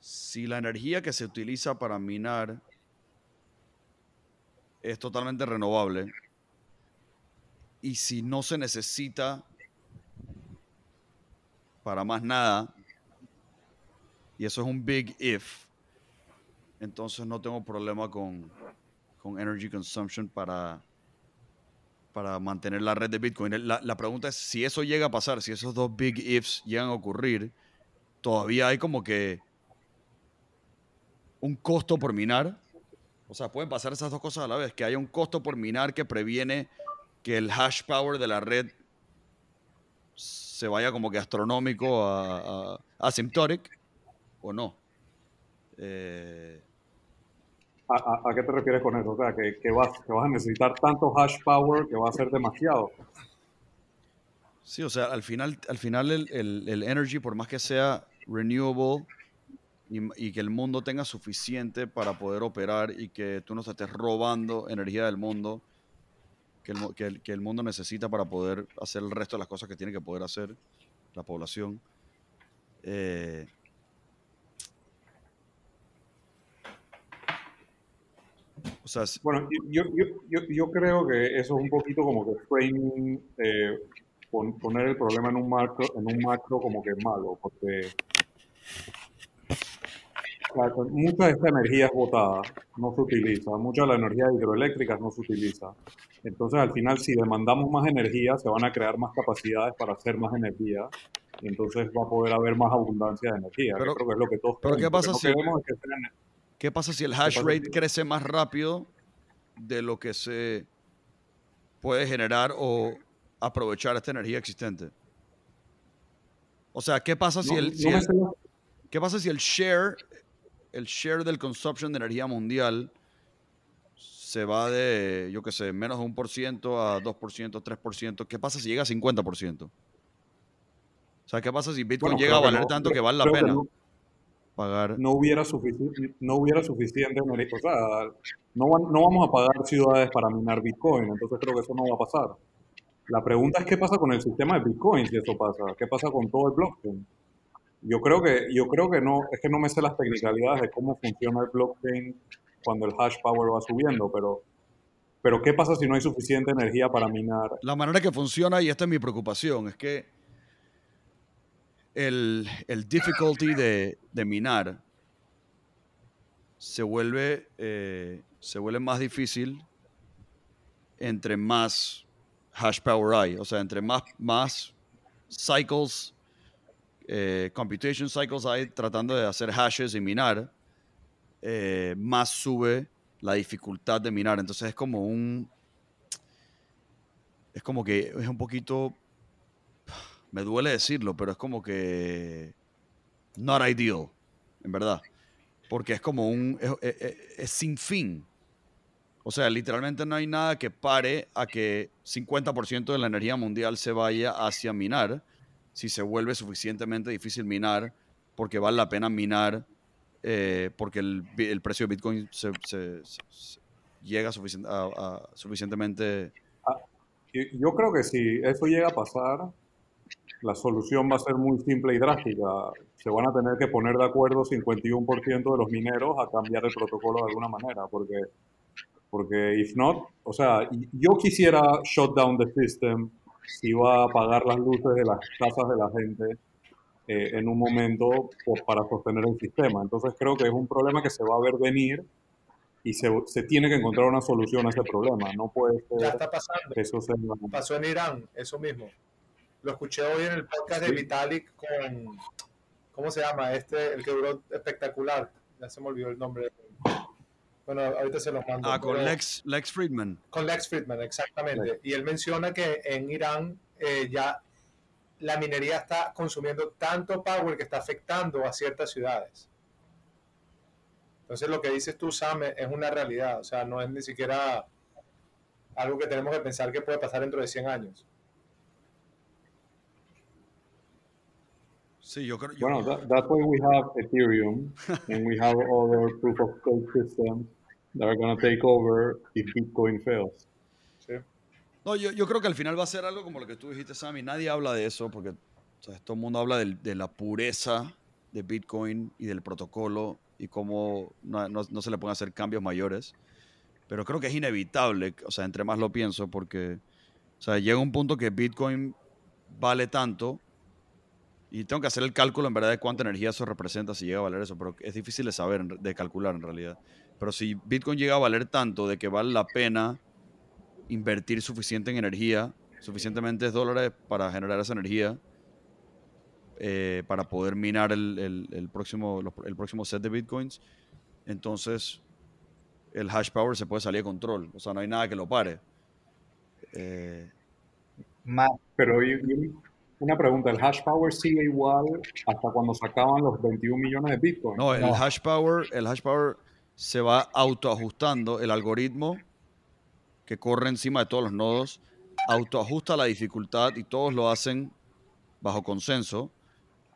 si la energía que se utiliza para minar es totalmente renovable, y si no se necesita para más nada, y eso es un big if, entonces no tengo problema con con energy consumption para, para mantener la red de Bitcoin. La, la, pregunta es si eso llega a pasar, si esos dos big ifs llegan a ocurrir, todavía hay como que un costo por minar. O sea, pueden pasar esas dos cosas a la vez, que haya un costo por minar que previene que el hash power de la red se vaya como que astronómico a, a asymptotic o no. Eh, ¿A, qué te refieres con eso? O sea, que, que, vas, que vas a necesitar tanto hash power que va a ser demasiado. Sí, o sea, al final, al final el, el, el energy, por más que sea renewable y, y, que el mundo tenga suficiente para poder operar y que tú no estés robando energía del mundo, que el, que el, que el mundo necesita para poder hacer el resto de las cosas que tiene que poder hacer la población. Eh, bueno, yo, yo, yo, yo, creo que eso es un poquito como que framing, eh, poner el problema en un macro, en un macro como que malo, porque mucha de esta energía es botada, no se utiliza, mucha de la energía hidroeléctrica no se utiliza. Entonces, al final, si demandamos más energía, se van a crear más capacidades para hacer más energía. y entonces va a poder haber más abundancia de energía. Pero- que creo que es lo que todos pero. ¿qué pasa que si- no queremos es que sea- ¿Qué pasa si el hash rate crece más rápido de lo que se puede generar o aprovechar esta energía existente? O sea, ¿qué pasa si no- el, si el- ¿qué pasa si el share, el share del consumption de energía mundial se va de, yo qué sé, menos de un por ciento a 2%, 3%? ¿Qué pasa si llega a 50%? O sea, ¿qué pasa si Bitcoin Bueno, llega a valer no- tanto que vale la pena pagar? no hubiera, sufici- no hubiera suficiente energía. O sea, no, no vamos a pagar ciudades para minar Bitcoin, entonces creo que eso no va a pasar. La pregunta es qué pasa con el sistema de Bitcoin si eso pasa, qué pasa con todo el blockchain. Yo creo que, yo creo que no, es que no me sé las tecnicalidades de cómo funciona el blockchain cuando el hash power va subiendo, pero, pero qué pasa si no hay suficiente energía para minar. La manera que funciona, y esta es mi preocupación, es que el, el difficulty de, de minar se vuelve, eh, se vuelve más difícil entre más hash power hay. O sea, entre más, más cycles, eh, computation cycles hay tratando de hacer hashes y minar, eh, más sube la dificultad de minar. Entonces es como un, es como que es un poquito, me duele decirlo, pero es como que not ideal, en verdad. Porque es como un, es, es- es- es sin fin. O sea, literalmente no hay nada que pare a que 50% de la energía mundial se vaya hacia minar si se vuelve suficientemente difícil minar porque vale la pena minar eh, porque el, el precio de Bitcoin se, se- se- llega suficien- a- a- suficientemente Y Yo creo que si eso llega a pasar, la solución va a ser muy simple y drástica. Se van a tener que poner de acuerdo 51% de los mineros a cambiar el protocolo de alguna manera, porque, porque if not, o sea, yo quisiera shut down the system si va a apagar las luces de las casas de la gente eh, en un momento pues, para sostener el sistema. Entonces creo que es un problema que se va a ver venir y se, se tiene que encontrar una solución a ese problema. No puede Ya ser está pasando. que eso sea... Pasó en Irán, eso mismo. Lo escuché hoy en el podcast de. Vitalik con, ¿cómo se llama? Este, el que duró espectacular. Ya se me olvidó el nombre. Bueno, ahorita se los mando. Ah, con Lex, Lex Friedman. Con Lex Friedman, exactamente. Y él menciona que en Irán eh, ya la minería está consumiendo tanto power que está afectando a ciertas ciudades. Entonces lo que dices tú, Sam, es es una realidad. O sea, no es ni siquiera algo que tenemos que pensar que puede pasar dentro de 100 años. Sí, yo creo. yo- Bueno, that, that's why we have Ethereum and we have other proof of stake systems that are going to take over if Bitcoin fails. ¿sí? no, yo, yo creo que al final va a ser algo como lo que tú dijiste, Sammy. Nadie habla de eso porque o sea, todo el mundo habla del- de la pureza de Bitcoin y del protocolo y cómo no, no- no se le pueden hacer cambios mayores. Pero creo que es inevitable, o sea, entre más lo pienso, porque o sea, llega un punto que Bitcoin vale tanto y tengo que hacer el cálculo en verdad de cuánta energía eso representa si llega a valer eso, pero es difícil de saber, de calcular en realidad. Pero si Bitcoin llega a valer tanto de que vale la pena invertir suficiente en energía, suficientemente dólares para generar esa energía, eh, para poder minar el, el- el próximo, el próximo set de Bitcoins, entonces el hash power se puede salir de control. O sea, no hay nada que lo pare. Eh, Pero una pregunta, ¿el hash power sigue igual hasta cuando se acaban los 21 millones de Bitcoin? No, el No. hash power, el hash power se va autoajustando. El algoritmo que corre encima de todos los nodos autoajusta la dificultad y todos lo hacen bajo consenso.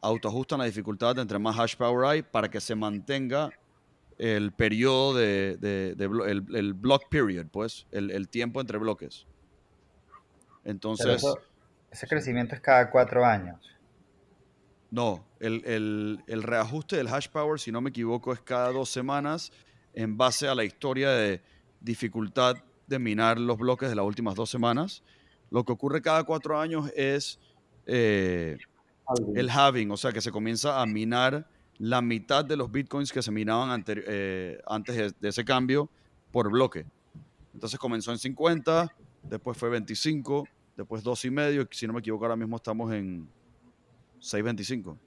Autoajustan la dificultad entre más hash power hay para que se mantenga el periodo de, de- de blo- el, el block period, pues, el, el tiempo entre bloques. Entonces, eso- ese crecimiento es cada cuatro años. No, el, el- el reajuste del hash power, si no me equivoco, es cada dos semanas en base a la historia de dificultad de minar los bloques de las últimas dos semanas. Lo que ocurre cada cuatro años es eh, el halving, o sea, que se comienza a minar la mitad de los bitcoins que se minaban anteri- eh, antes de, de ese cambio por bloque. Entonces comenzó en 50, después fue 25, después 2 y medio, si no me equivoco ahora mismo estamos en 625.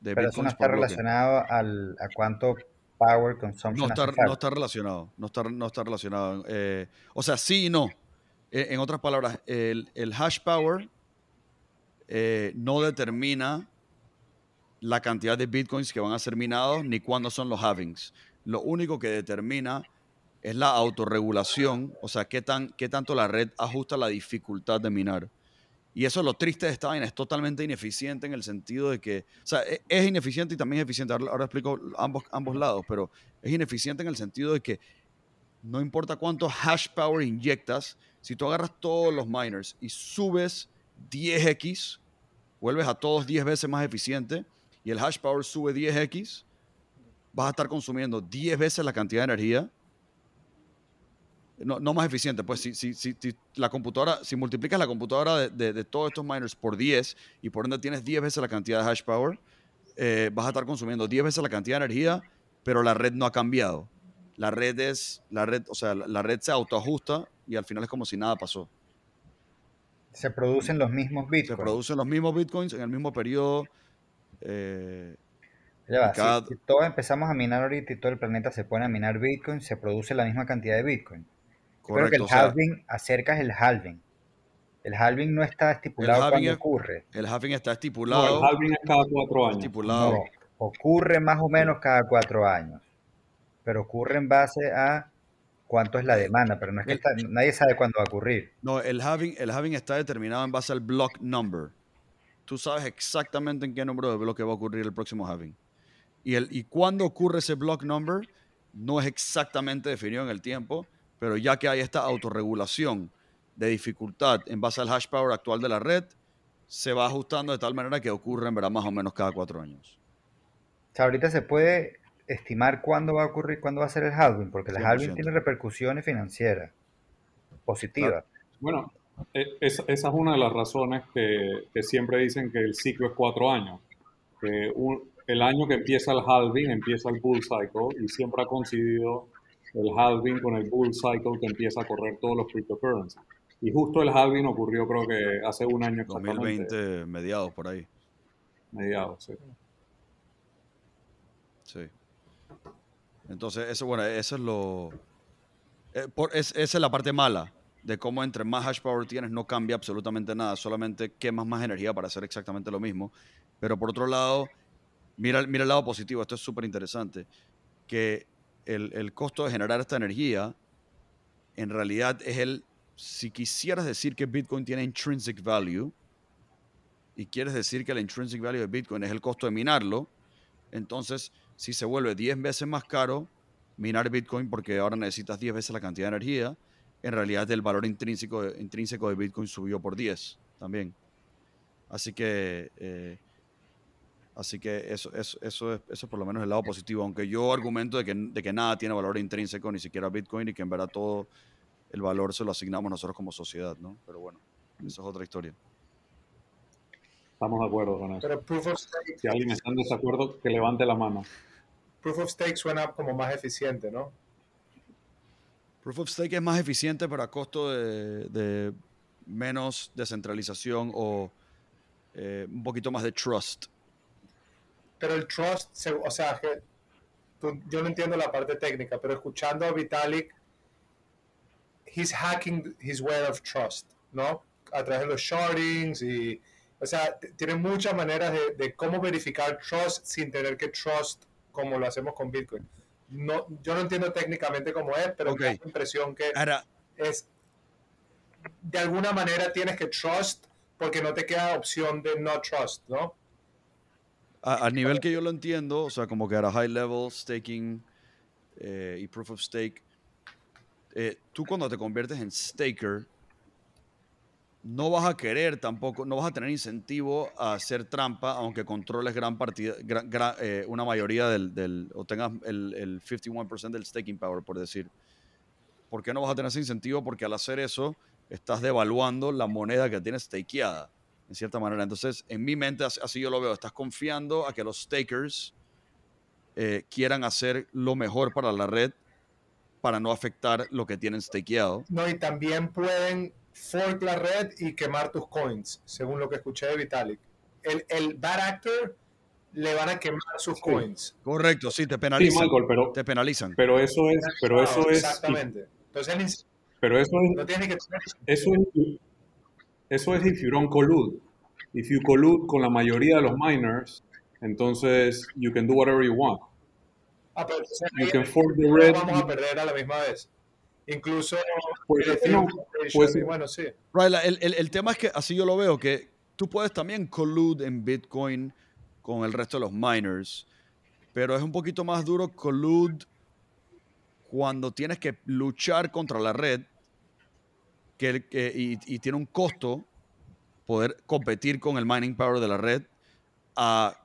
De Pero eso no está relacionado al, a cuánto power consumption no está, no está relacionado. No está, no está relacionado. Eh, o sea, sí y no. E, en otras palabras, el, el hash power eh, no determina la cantidad de bitcoins que van a ser minados ni cuándo son los halvings. Lo único que determina es la autorregulación, o sea, qué, tan, qué tanto la red ajusta la dificultad de minar. Y eso es lo triste de esta vaina, es totalmente ineficiente en el sentido de que, o sea, e, es ineficiente y también es eficiente. Ahora, explico ambos, ambos lados, pero es ineficiente en el sentido de que no importa cuánto hash power inyectas, si tú agarras todos los miners y subes 10x, vuelves a todos 10 veces más eficiente y el hash power sube 10x, vas a estar consumiendo 10 veces la cantidad de energía. No, no más eficiente, pues si, si, si, la computadora, si multiplicas la computadora de, de, todos estos miners por 10 y por ende tienes 10 veces la cantidad de hash power, eh, vas a estar consumiendo 10 veces la cantidad de energía, pero la red no ha cambiado. La red es, la red, o sea, la red se autoajusta y al final es como si nada pasó. Se producen los mismos bitcoins. Se producen los mismos bitcoins en el mismo periodo. Eh, si, todos empezamos a minar ahorita y todo el planeta se pone a minar bitcoin, se produce la misma cantidad de bitcoin. Correcto, que el halving, acercas el halving. El halving no está estipulado cuando ocurre. El halving está estipulado. No, el halving es cada cuatro años. Estipulado. ocurre más o menos cada cuatro años. Pero ocurre en base a cuánto es la demanda, pero no es que nadie sabe cuándo va a ocurrir. No, el halving, el halving está determinado en base al block number. Tú sabes exactamente en qué número de bloque va a ocurrir el próximo halving. Y, el, y cuándo ocurre ese block number no es exactamente definido en el tiempo, pero ya que hay esta autorregulación de dificultad en base al hash power actual de la red, se va ajustando de tal manera que ocurre en verdad más o menos cada cuatro años. O sea, ahorita se puede estimar cuándo va a ocurrir, cuándo va a ser el halving, porque el halving tiene repercusiones financieras positivas. Bueno, e, esa es una de las razones que, siempre dicen que el ciclo es cuatro años. Que el año que empieza el halving empieza el bull cycle y siempre ha coincidido el halving con el bull cycle que empieza a correr todos los cryptocurrencies. Y justo el halving ocurrió creo que hace un año exactamente. 2020, mediados por ahí. Mediados, sí. Sí. Entonces, eso, bueno, eso es lo. Eh, es, esa es la parte mala de cómo entre más hash power tienes no cambia absolutamente nada, solamente quemas más energía para hacer exactamente lo mismo. Pero por otro lado, mira, mira el lado positivo, esto es súper interesante, que el, el costo de generar esta energía en realidad es el, si quisieras decir que Bitcoin tiene intrinsic value y quieres decir que el intrinsic value de Bitcoin es el costo de minarlo, entonces si se vuelve 10 veces más caro minar Bitcoin porque ahora necesitas 10 veces la cantidad de energía, en realidad el valor intrínseco, intrínseco de Bitcoin subió por 10 también. Así que, eh, así que eso, eso, eso, es, eso por lo menos el lado positivo, aunque yo argumento de que, de que nada tiene valor intrínseco, ni siquiera Bitcoin, y que en verdad todo el valor se lo asignamos nosotros como sociedad, ¿no? Pero bueno, eso es otra historia. Estamos de acuerdo con eso. si alguien está en desacuerdo, que levante la mano. Proof of Stake suena como más eficiente, ¿no? Proof of Stake es más eficiente, pero a costo de, menos descentralización o eh, un poquito más de trust. Pero el trust, o sea, yo no entiendo la parte técnica, pero escuchando a Vitalik, he's hacking his way of trust, ¿no? A través de los shardings y o sea, tiene muchas maneras de, cómo verificar trust sin tener que trust como lo hacemos con Bitcoin. No, yo no entiendo técnicamente cómo es, pero okay. la impresión que es de alguna manera tienes que trust porque no te queda opción de no trust, ¿no? A, nivel que yo lo entiendo, o sea, como que a high level, staking eh, y proof of stake, eh, tú cuando te conviertes en staker, no vas a querer tampoco, no vas a tener incentivo a hacer trampa, aunque controles gran partida, eh, una mayoría del, o tengas el, el 51% del staking power, por decir. ¿Por qué no vas a tener ese incentivo? Porque al hacer eso, estás devaluando la moneda que tienes stakeada, en cierta manera. Entonces, en mi mente, así yo lo veo, estás confiando a que los stakers eh, quieran hacer lo mejor para la red para no afectar lo que tienen stakeado. No, y también pueden fork la red y quemar tus coins, según lo que escuché de Vitalik. El, el bad actor le van a quemar sus Sí. coins. Correcto, sí, te Sí, penalizan. Michael, pero, Te penalizan. pero eso es, pero eso es, Exactamente. Entonces, pero eso es, no tiene que tener eso es, eso es if you don't collude. If you collude con la mayoría de los miners, entonces you can do whatever you want. Ah, pero entonces You can fork the red. vamos a perder a la misma vez. Incluso Pues el no, pues- bueno, sí. Right, el, el- el tema es que así yo lo veo, que tú puedes también collude en Bitcoin con el resto de los miners, pero es un poquito más duro collude cuando tienes que luchar contra la red que, que- y, y tiene un costo poder competir con el mining power de la red a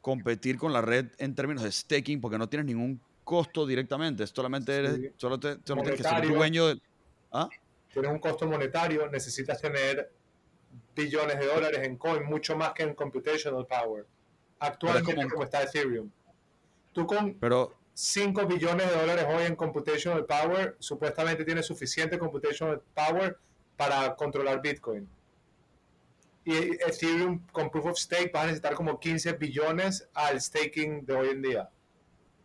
competir con la red en términos de staking porque no tienes ningún costo directamente, solamente eres, Sí. solo, te- solo tienes que ser dueño del... ¿Ah? Tienes un costo monetario, necesitas tener billones de dólares en coin, mucho más que en computational power. Actualmente como- como está Ethereum. Tú con Pero 5 billones de dólares hoy en computational power, supuestamente tienes suficiente computational power para controlar Bitcoin. Y Ethereum con Proof of Stake vas a necesitar como 15 billones al staking de hoy en día.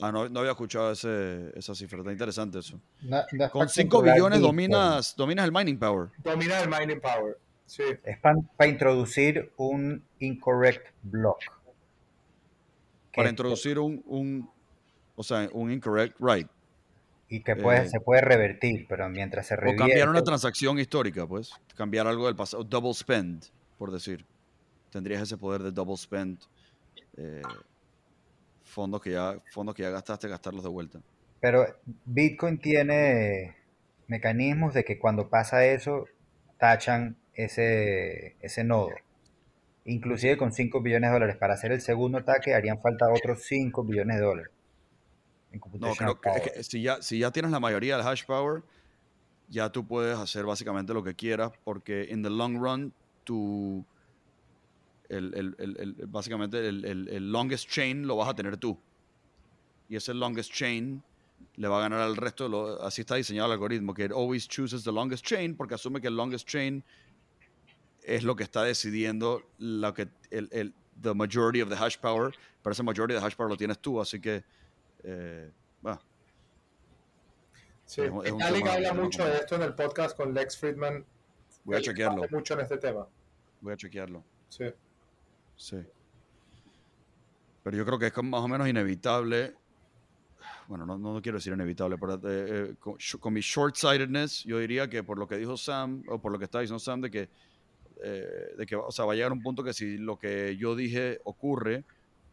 Ah, no, no había escuchado ese, esa cifra. Está interesante eso. No- no es Con para 5 controlar billones dominas, dominas el mining power. Domina el mining power. Sí. Es para introducir un incorrect block. Para introducir un, un, o sea, un incorrect right. Y que puede, eh, se puede revertir, pero mientras se O revierte... cambiar una transacción histórica, pues. Cambiar algo del pasado. Double spend, por decir. Tendrías ese poder de double spend. eh, fondos, que ya, fondos que ya gastaste, gastarlos de vuelta. Pero Bitcoin tiene mecanismos de que cuando pasa eso, tachan ese, ese nodo. Inclusive con 5 billones de dólares. Para hacer el segundo ataque harían falta otros 5 billones de dólares. En No, computational creo que, si, ya, si ya tienes la mayoría del hash power, ya tú puedes hacer básicamente lo que quieras, porque en the long run, tu, el, el- el- básicamente el, longest chain lo vas a tener tú. Y ese longest chain le va a ganar al resto. de lo- así está diseñado el algoritmo, que it always chooses the longest chain, porque asume que el longest chain es lo que está decidiendo lo que, el, the majority of the hash power, pero ese majority the hash power lo tienes tú, así que... eh, bueno, Sí. Es es Vitalik tema- habla mucho de esto en el podcast con Lex Friedman. voy a chequearlo. mucho en este tema. Voy a chequearlo. Sí. Sí. Pero yo creo que es más o menos inevitable. Bueno, no, no quiero decir inevitable, pero eh, eh, con, con mi short-sightedness, yo diría que por lo que dijo Sam, o por lo que está diciendo Sam, de que, eh, de que o sea, va a llegar un punto que si lo que yo dije ocurre,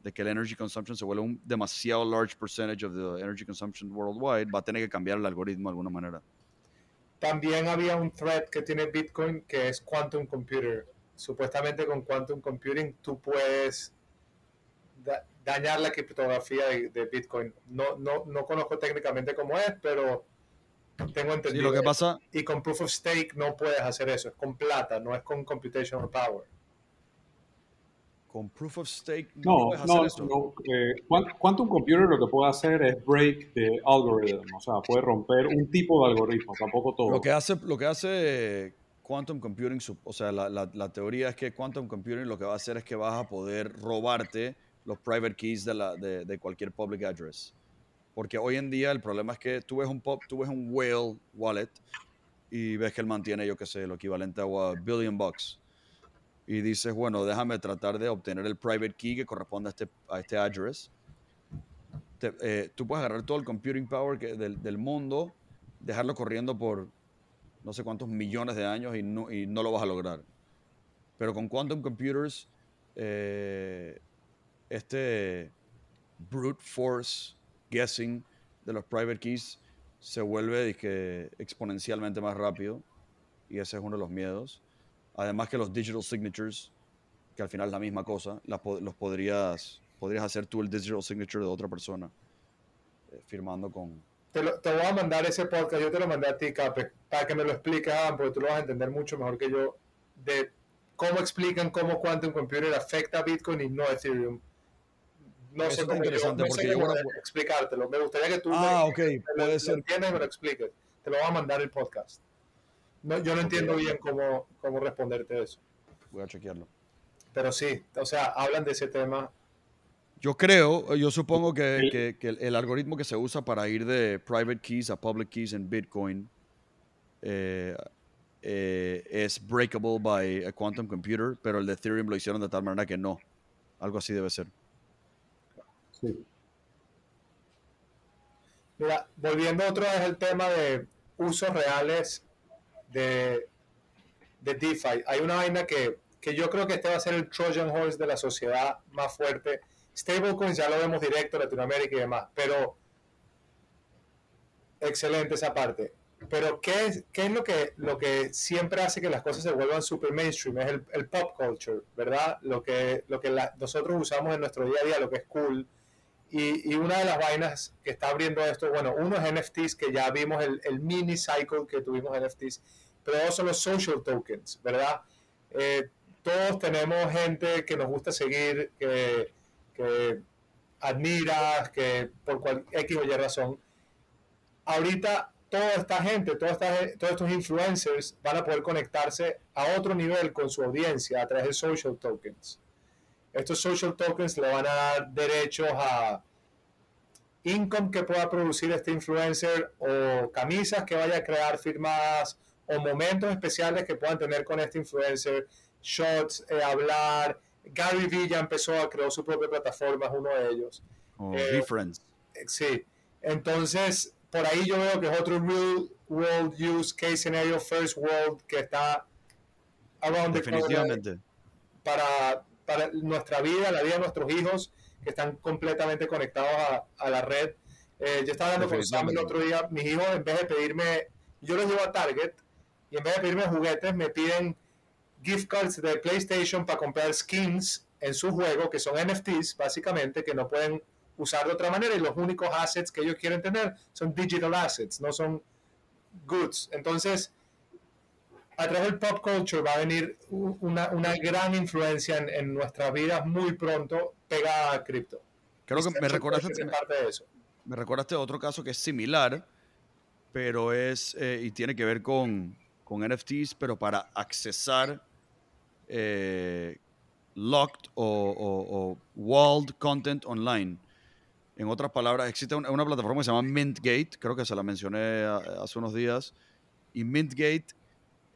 de que el energy consumption se vuelve un demasiado large percentage of the energy consumption worldwide, va a tener que cambiar el algoritmo de alguna manera. También había un thread que tiene Bitcoin que es Quantum Computer. Supuestamente con Quantum Computing tú puedes da- dañar la criptografía de, de Bitcoin. No, no, no conozco técnicamente cómo es, pero tengo Sí, entendido. lo que pasa, Y con Proof of Stake no puedes hacer eso. Es con plata, no es con Computational Power. Con Proof of Stake no, No, no, eso. no. eh, Quant- Quantum Computer lo que puede hacer es break the algorithm, o sea, puede romper un tipo de algoritmo, tampoco todo. Lo que hace, lo que hace Quantum Computing, o sea, la, la- la teoría es que Quantum Computing lo que va a hacer es que vas a poder robarte los private keys de, la, de, de cualquier public address. Porque hoy en día el problema es que tú ves un, pop, tú ves un whale wallet y ves que él mantiene, yo qué sé, lo equivalente a billion bucks. Y dices, bueno, déjame tratar de obtener el private key que corresponde a este, a este address. Te- eh, tú puedes agarrar todo el computing power que- del, del mundo, dejarlo corriendo por no sé cuántos millones de años y no, y no lo vas a lograr. Pero con quantum computers, eh, este brute force guessing de los private keys se vuelve dizque, exponencialmente más rápido y ese es uno de los miedos. Además que los digital signatures, que al final es la misma cosa, las los podrías, podrías hacer tú el digital signature de otra persona eh, firmando con, Te, lo- te voy a mandar ese podcast, yo te lo mandé a ti, Cape, para que me lo expliques, Adam, porque tú lo vas a entender mucho mejor que yo, de cómo explican cómo Quantum Computer afecta a Bitcoin y no a Ethereum. No Eso sé cómo, yo, interesante no porque sé yo creo- explicártelo. Me gustaría que tú Ah, me, ok, me lo, puede lo ser. entiendas y me lo expliques. Te lo voy a mandar el podcast. No, yo no entiendo bien cómo, cómo responderte eso. Voy a chequearlo. Pero sí, o sea, hablan de ese tema. Yo creo, yo supongo que, que- que el, el algoritmo que se usa para ir de private keys a public keys en Bitcoin eh, eh, es breakable by a quantum computer, pero el de Ethereum lo hicieron de tal manera que no. Algo así debe ser. Sí. Mira, volviendo otra vez al tema de usos reales de, de DeFi, hay una vaina que, que yo creo que este va a ser el Trojan Horse de la sociedad más fuerte. Stablecoins ya lo vemos directo en Latinoamérica y demás, pero excelente esa parte. Pero ¿qué es, qué es lo, que, lo que siempre hace que las cosas se vuelvan super mainstream? Es el, el pop culture, ¿verdad? Lo que, lo que nosotros usamos en nuestro día a día, lo que es cool. Y, y una de las vainas que está abriendo esto, bueno, uno es NFTs, que ya vimos el, el mini cycle que tuvimos NFTs, pero dos son los social tokens, ¿verdad? Eh, todos tenemos gente que nos gusta seguir, que, que admiras, que por cual X o Y razón. Ahorita toda esta gente, toda esta- todos estos influencers van a poder conectarse a otro nivel con su audiencia a través de social tokens. Estos social tokens le van a dar derechos a income que pueda producir este influencer o camisas que vaya a crear firmadas o momentos especiales que puedan tener con este influencer, shots, eh, hablar. Gary Vee ya empezó a crear su propia plataforma, es uno de ellos. O Eh, Difference. Eh, Sí, entonces por ahí yo veo que es otro real world use case scenario, first world, que está around the Definitivamente. para, para nuestra vida, la vida de nuestros hijos, que están completamente conectados a, a la red. Eh, yo estaba hablando con Sam el otro día, mis hijos en vez de pedirme, yo los llevo a Target y en vez de pedirme juguetes me piden gift cards de PlayStation para comprar skins en su juego, que son NFTs básicamente, que no pueden usar de otra manera y los únicos assets que ellos quieren tener son digital assets, no son goods. Entonces, a través del pop culture va a venir una, una gran influencia en, en nuestras vidas muy pronto pegada a cripto. Creo que me recordaste, me, parte de eso. me recordaste otro caso que es similar, pero es eh, y tiene que ver con, con NFTs, pero para accesar eh, locked o, o- o walled content online. En otras palabras, existe una, una plataforma que se llama Mintgate, creo que se la mencioné a- hace unos días, y Mintgate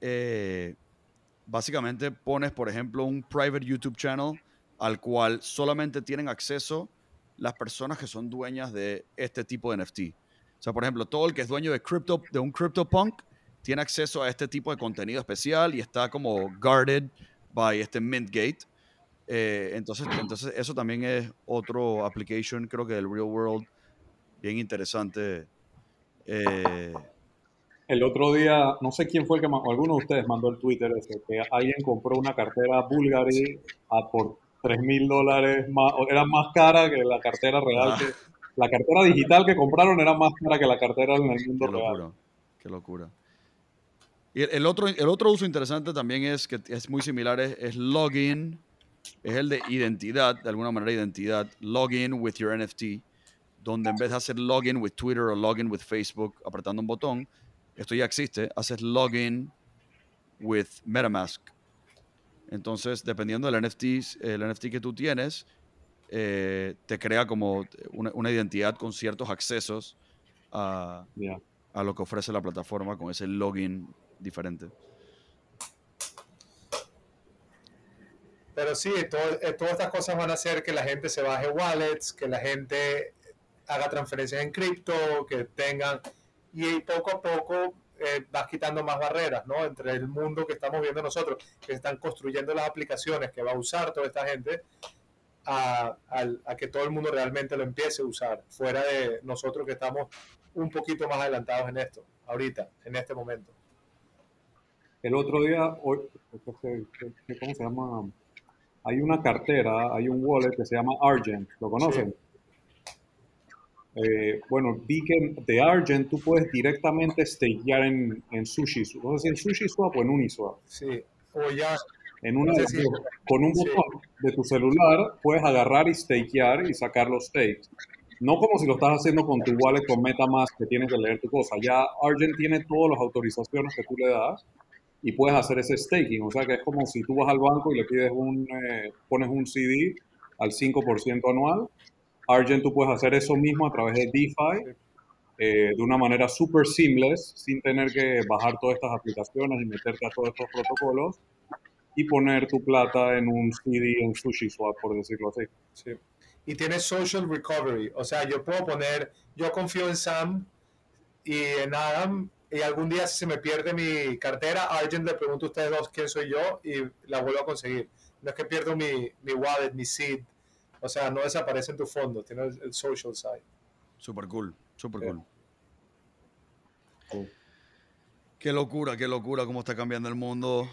eh, básicamente pones, por ejemplo, un private YouTube channel al cual solamente tienen acceso las personas que son dueñas de este tipo de NFT. O sea, por ejemplo, todo el que es dueño de, crypto, de un CryptoPunk tiene acceso a este tipo de contenido especial y está como guarded by este Mintgate. Eh, entonces, entonces, eso también es otro application, creo que del real world, bien interesante. Eh, El otro día, no sé quién fue el que, ma- o alguno de ustedes mandó el Twitter ese, que alguien compró una cartera Bulgari a por 3 mil dólares más, era más cara que la cartera real. Ah. que- la cartera digital que compraron era más cara que la cartera en el mundo Qué real. locura, qué locura. Y el, el otro, el otro uso interesante también es que es muy similar, es, es login, es el de identidad, de alguna manera identidad, login with your NFT, donde en vez de hacer login with Twitter o login with Facebook apretando un botón, esto ya existe, haces login with MetaMask. Entonces, dependiendo del NFT, el NFT que tú tienes, eh, te crea como una, una identidad con ciertos accesos a, a lo que ofrece la plataforma con ese login diferente. Pero sí, todo- eh, todas estas cosas van a hacer que la gente se baje wallets, que la gente haga transferencias en cripto, que tengan... Y poco a poco eh, vas quitando más barreras, ¿no? Entre el mundo que estamos viendo nosotros, que están construyendo las aplicaciones que va a usar toda esta gente, a, que todo el mundo realmente lo empiece a usar, fuera de nosotros que estamos un poquito más adelantados en esto, ahorita, en este momento. El otro día, hoy, ¿qué- qué- qué- ¿cómo se llama? Hay una cartera, hay un wallet que se llama Argent, ¿lo conocen? Eh, bueno, vi que de Argent tú puedes directamente stakear en, en Sushi, no sé si en Sushi Swap o en Uniswap. Sí, o ya, En una Sí, sí. con un Sí. botón de tu celular puedes agarrar y stakear y sacar los stakes. no como si lo estás haciendo con tu wallet con MetaMask que tienes que leer tu cosa. Ya Argent tiene todas las autorizaciones que tú le das y puedes hacer ese staking. O sea que es como si tú vas al banco y le pides un, eh, pones un CD al 5% anual. Argent tú puedes hacer eso mismo a través de DeFi eh, de una manera súper seamless, sin tener que bajar todas estas aplicaciones y meterte a todos estos protocolos y poner tu plata en un CD en SushiSwap, por decirlo así. Sí. Y tiene social recovery, o sea, yo puedo poner, yo confío en Sam y en Adam y algún día si se me pierde mi cartera, a alguien le pregunto a ustedes dos quién soy yo y la vuelvo a conseguir. No es que pierdo mi, mi wallet, mi seed, o sea, no desaparece en tu fondo, tiene el, social side. Super cool, super cool. Qué locura, qué locura cómo está cambiando el mundo.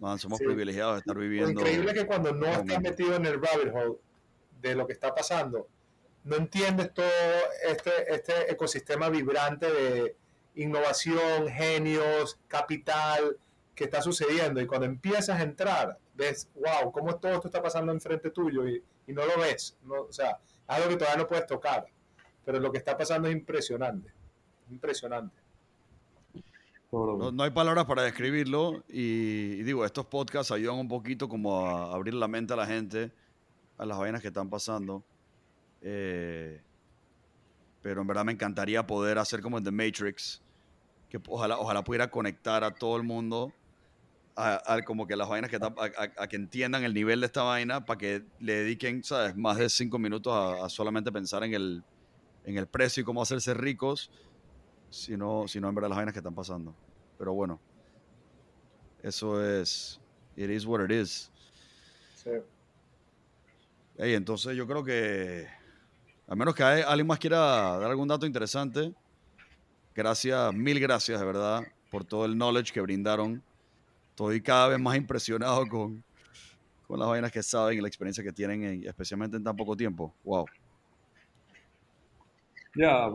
Man, somos privilegiados de estar viviendo. Lo increíble que cuando no estás metido en el rabbit hole de lo que está pasando, no entiendes todo este, este ecosistema vibrante de innovación, genios, capital que está sucediendo. Y cuando empiezas a entrar, ves, wow, cómo todo esto está pasando enfrente tuyo y, y no lo ves. No, o sea, algo que todavía no puedes tocar. Pero lo que está pasando es impresionante. Impresionante. No, hay palabras para describirlo y, digo, estos podcasts ayudan un poquito como a abrir la mente a la gente a las vainas que están pasando. Eh, pero en verdad me encantaría poder hacer como en The Matrix, que ojalá, ojalá pudiera conectar a todo el mundo a, como que las vainas que a, que entiendan el nivel de esta vaina para que le dediquen, ¿sabes? Más de cinco minutos a, solamente pensar en el, en el precio y cómo hacerse ricos sino, sino en verdad las vainas que están pasando. Pero bueno, eso es, it is what it is. Sí. entonces yo creo que, a menos que alguien más quiera dar algún dato interesante, gracias, mil gracias de verdad por todo el knowledge que brindaron. Estoy cada vez más impresionado con, con las vainas que saben y la experiencia que tienen, especialmente en tan poco tiempo. Wow. Ya,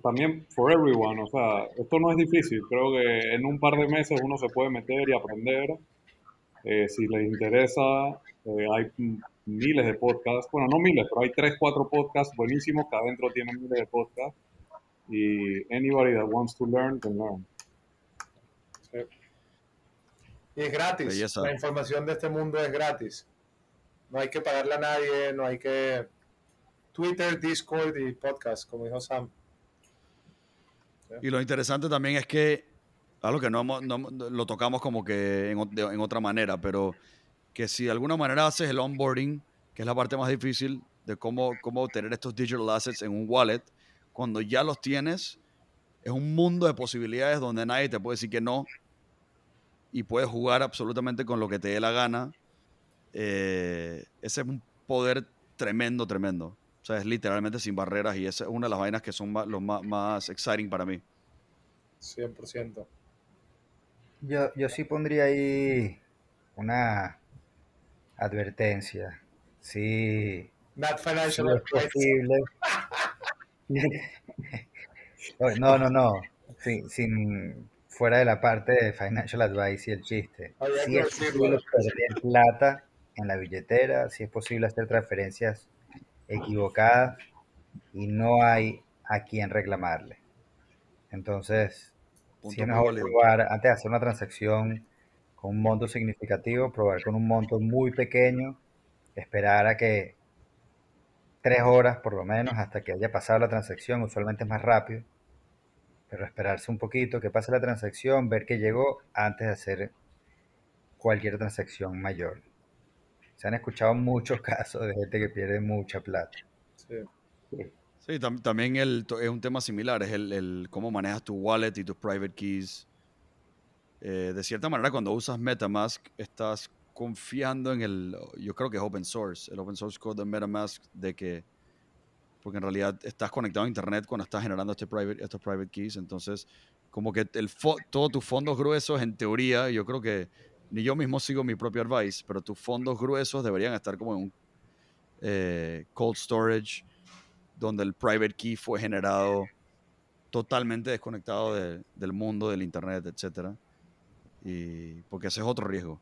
también for everyone, o sea, esto no es difícil, creo que en un par de meses uno se puede meter y aprender. Eh, si les interesa, eh, hay miles de podcasts, bueno, no miles, pero hay tres, cuatro podcasts buenísimos que adentro tienen miles de podcasts. Y anybody that wants to learn can learn. Y es gratis. La información de este mundo es gratis. No hay que pagarle a nadie, no hay que Twitter, Discord y podcast, como dijo Sam. Y lo interesante también es que, algo que no, lo tocamos como que en, otra manera, pero que si de alguna manera haces el onboarding, que es la parte más difícil de cómo, cómo obtener estos digital assets en un wallet, cuando ya los tienes, es un mundo de posibilidades donde nadie te puede decir que no y puedes jugar absolutamente con lo que te dé la gana. Eh, ese es un poder tremendo, tremendo. O sea, es literalmente sin barreras y esa es una de las vainas que son más, los más, más exciting para mí. 100%. Yo, yo sí pondría ahí una advertencia. Sí. Not financial es posible. no, no, no. Sin, sin, fuera de la parte de financial advice y el chiste. Si es posible perder plata en la billetera, si es posible hacer transferencias equivocadas y no hay a quien reclamarle. Entonces, si es mejor probar, antes de hacer una transacción con un monto significativo, probar con un monto muy pequeño, esperar a que tres horas por lo menos hasta que haya pasado la transacción, usualmente es más rápido, pero esperarse un poquito, que pase la transacción, ver que llegó antes de hacer cualquier transacción mayor. Se han escuchado muchos casos de gente que pierde mucha plata. Sí. también el, es un tema similar, es el, cómo manejas tu wallet y tus private keys. Eh, de cierta manera, cuando usas MetaMask, estás confiando en el, yo creo que es open source, el open source code de MetaMask, de que, porque en realidad estás conectado a Internet cuando estás generando este private, estos private keys, entonces como que el todos tus fondos gruesos, en teoría, yo creo que ni yo mismo sigo mi propio advice, pero tus fondos gruesos deberían estar como en un eh, cold storage, donde el private key fue generado totalmente desconectado del mundo, del internet, etc. Y porque ese es otro riesgo.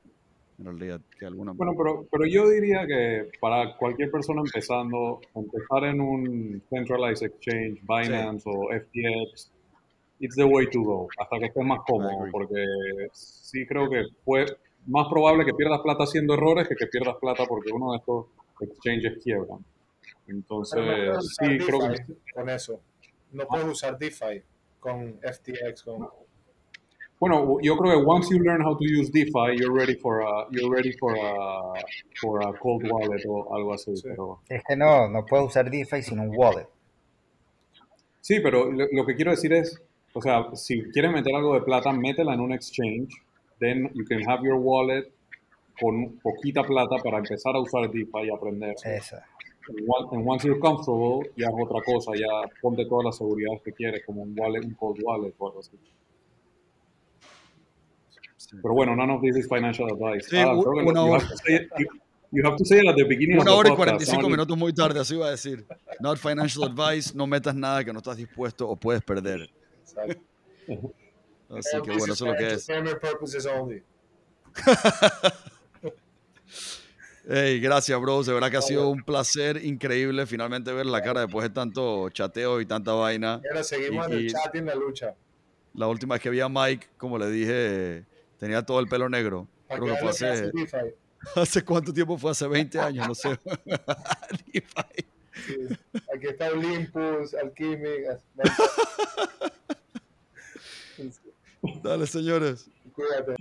En realidad, que alguna... Bueno, pero, pero yo diría que para cualquier persona empezando, empezar en un centralized exchange, Binance o FTX, it's the way to go, hasta que estés más cómodo, porque sí creo que fue más probable que pierdas plata haciendo errores que que pierdas plata porque uno de estos exchanges quiebra. Entonces, sí, creo que... Con eso. No puedes usar DeFi con FTX, con... Bueno, yo creo que once you learn how to use DeFi, you're ready for a, you're ready for a, for a cold wallet o algo así. Pero... Es que no, no puedes usar DeFi sin un wallet. Sí, pero lo, lo, que quiero decir es, o sea, si quieres meter algo de plata, métela en un exchange, then you can have your wallet con poquita plata para empezar a usar DeFi y aprender. Esa. En once you're comfortable, ya es otra cosa, ya ponte todas las seguridades que quieres, como un wallet, un cold wallet o algo así. Pero bueno, none of this is financial advice. Sí, ah, una hora. You have to say it at the beginning Una of hora the y podcast. 45 minutos muy tarde, así iba a decir. Not financial advice, no metas nada que no estás dispuesto o puedes perder. Exacto. Así que bueno, eso es lo que es. Entertainment purposes only. Hey, gracias, bros. De verdad que ha sido un placer increíble finalmente ver la cara después de tanto chateo y tanta vaina. Y ahora seguimos Y- en el chat y en la lucha. La última vez que vi a Mike, como le dije, tenía todo el pelo negro. Creo que fue hace, hace DeFi. ¿hace cuánto tiempo fue? Hace 20 años, no sé. Sí. Aquí está Olympus, Alchemy. Dale, señores. Cuídate.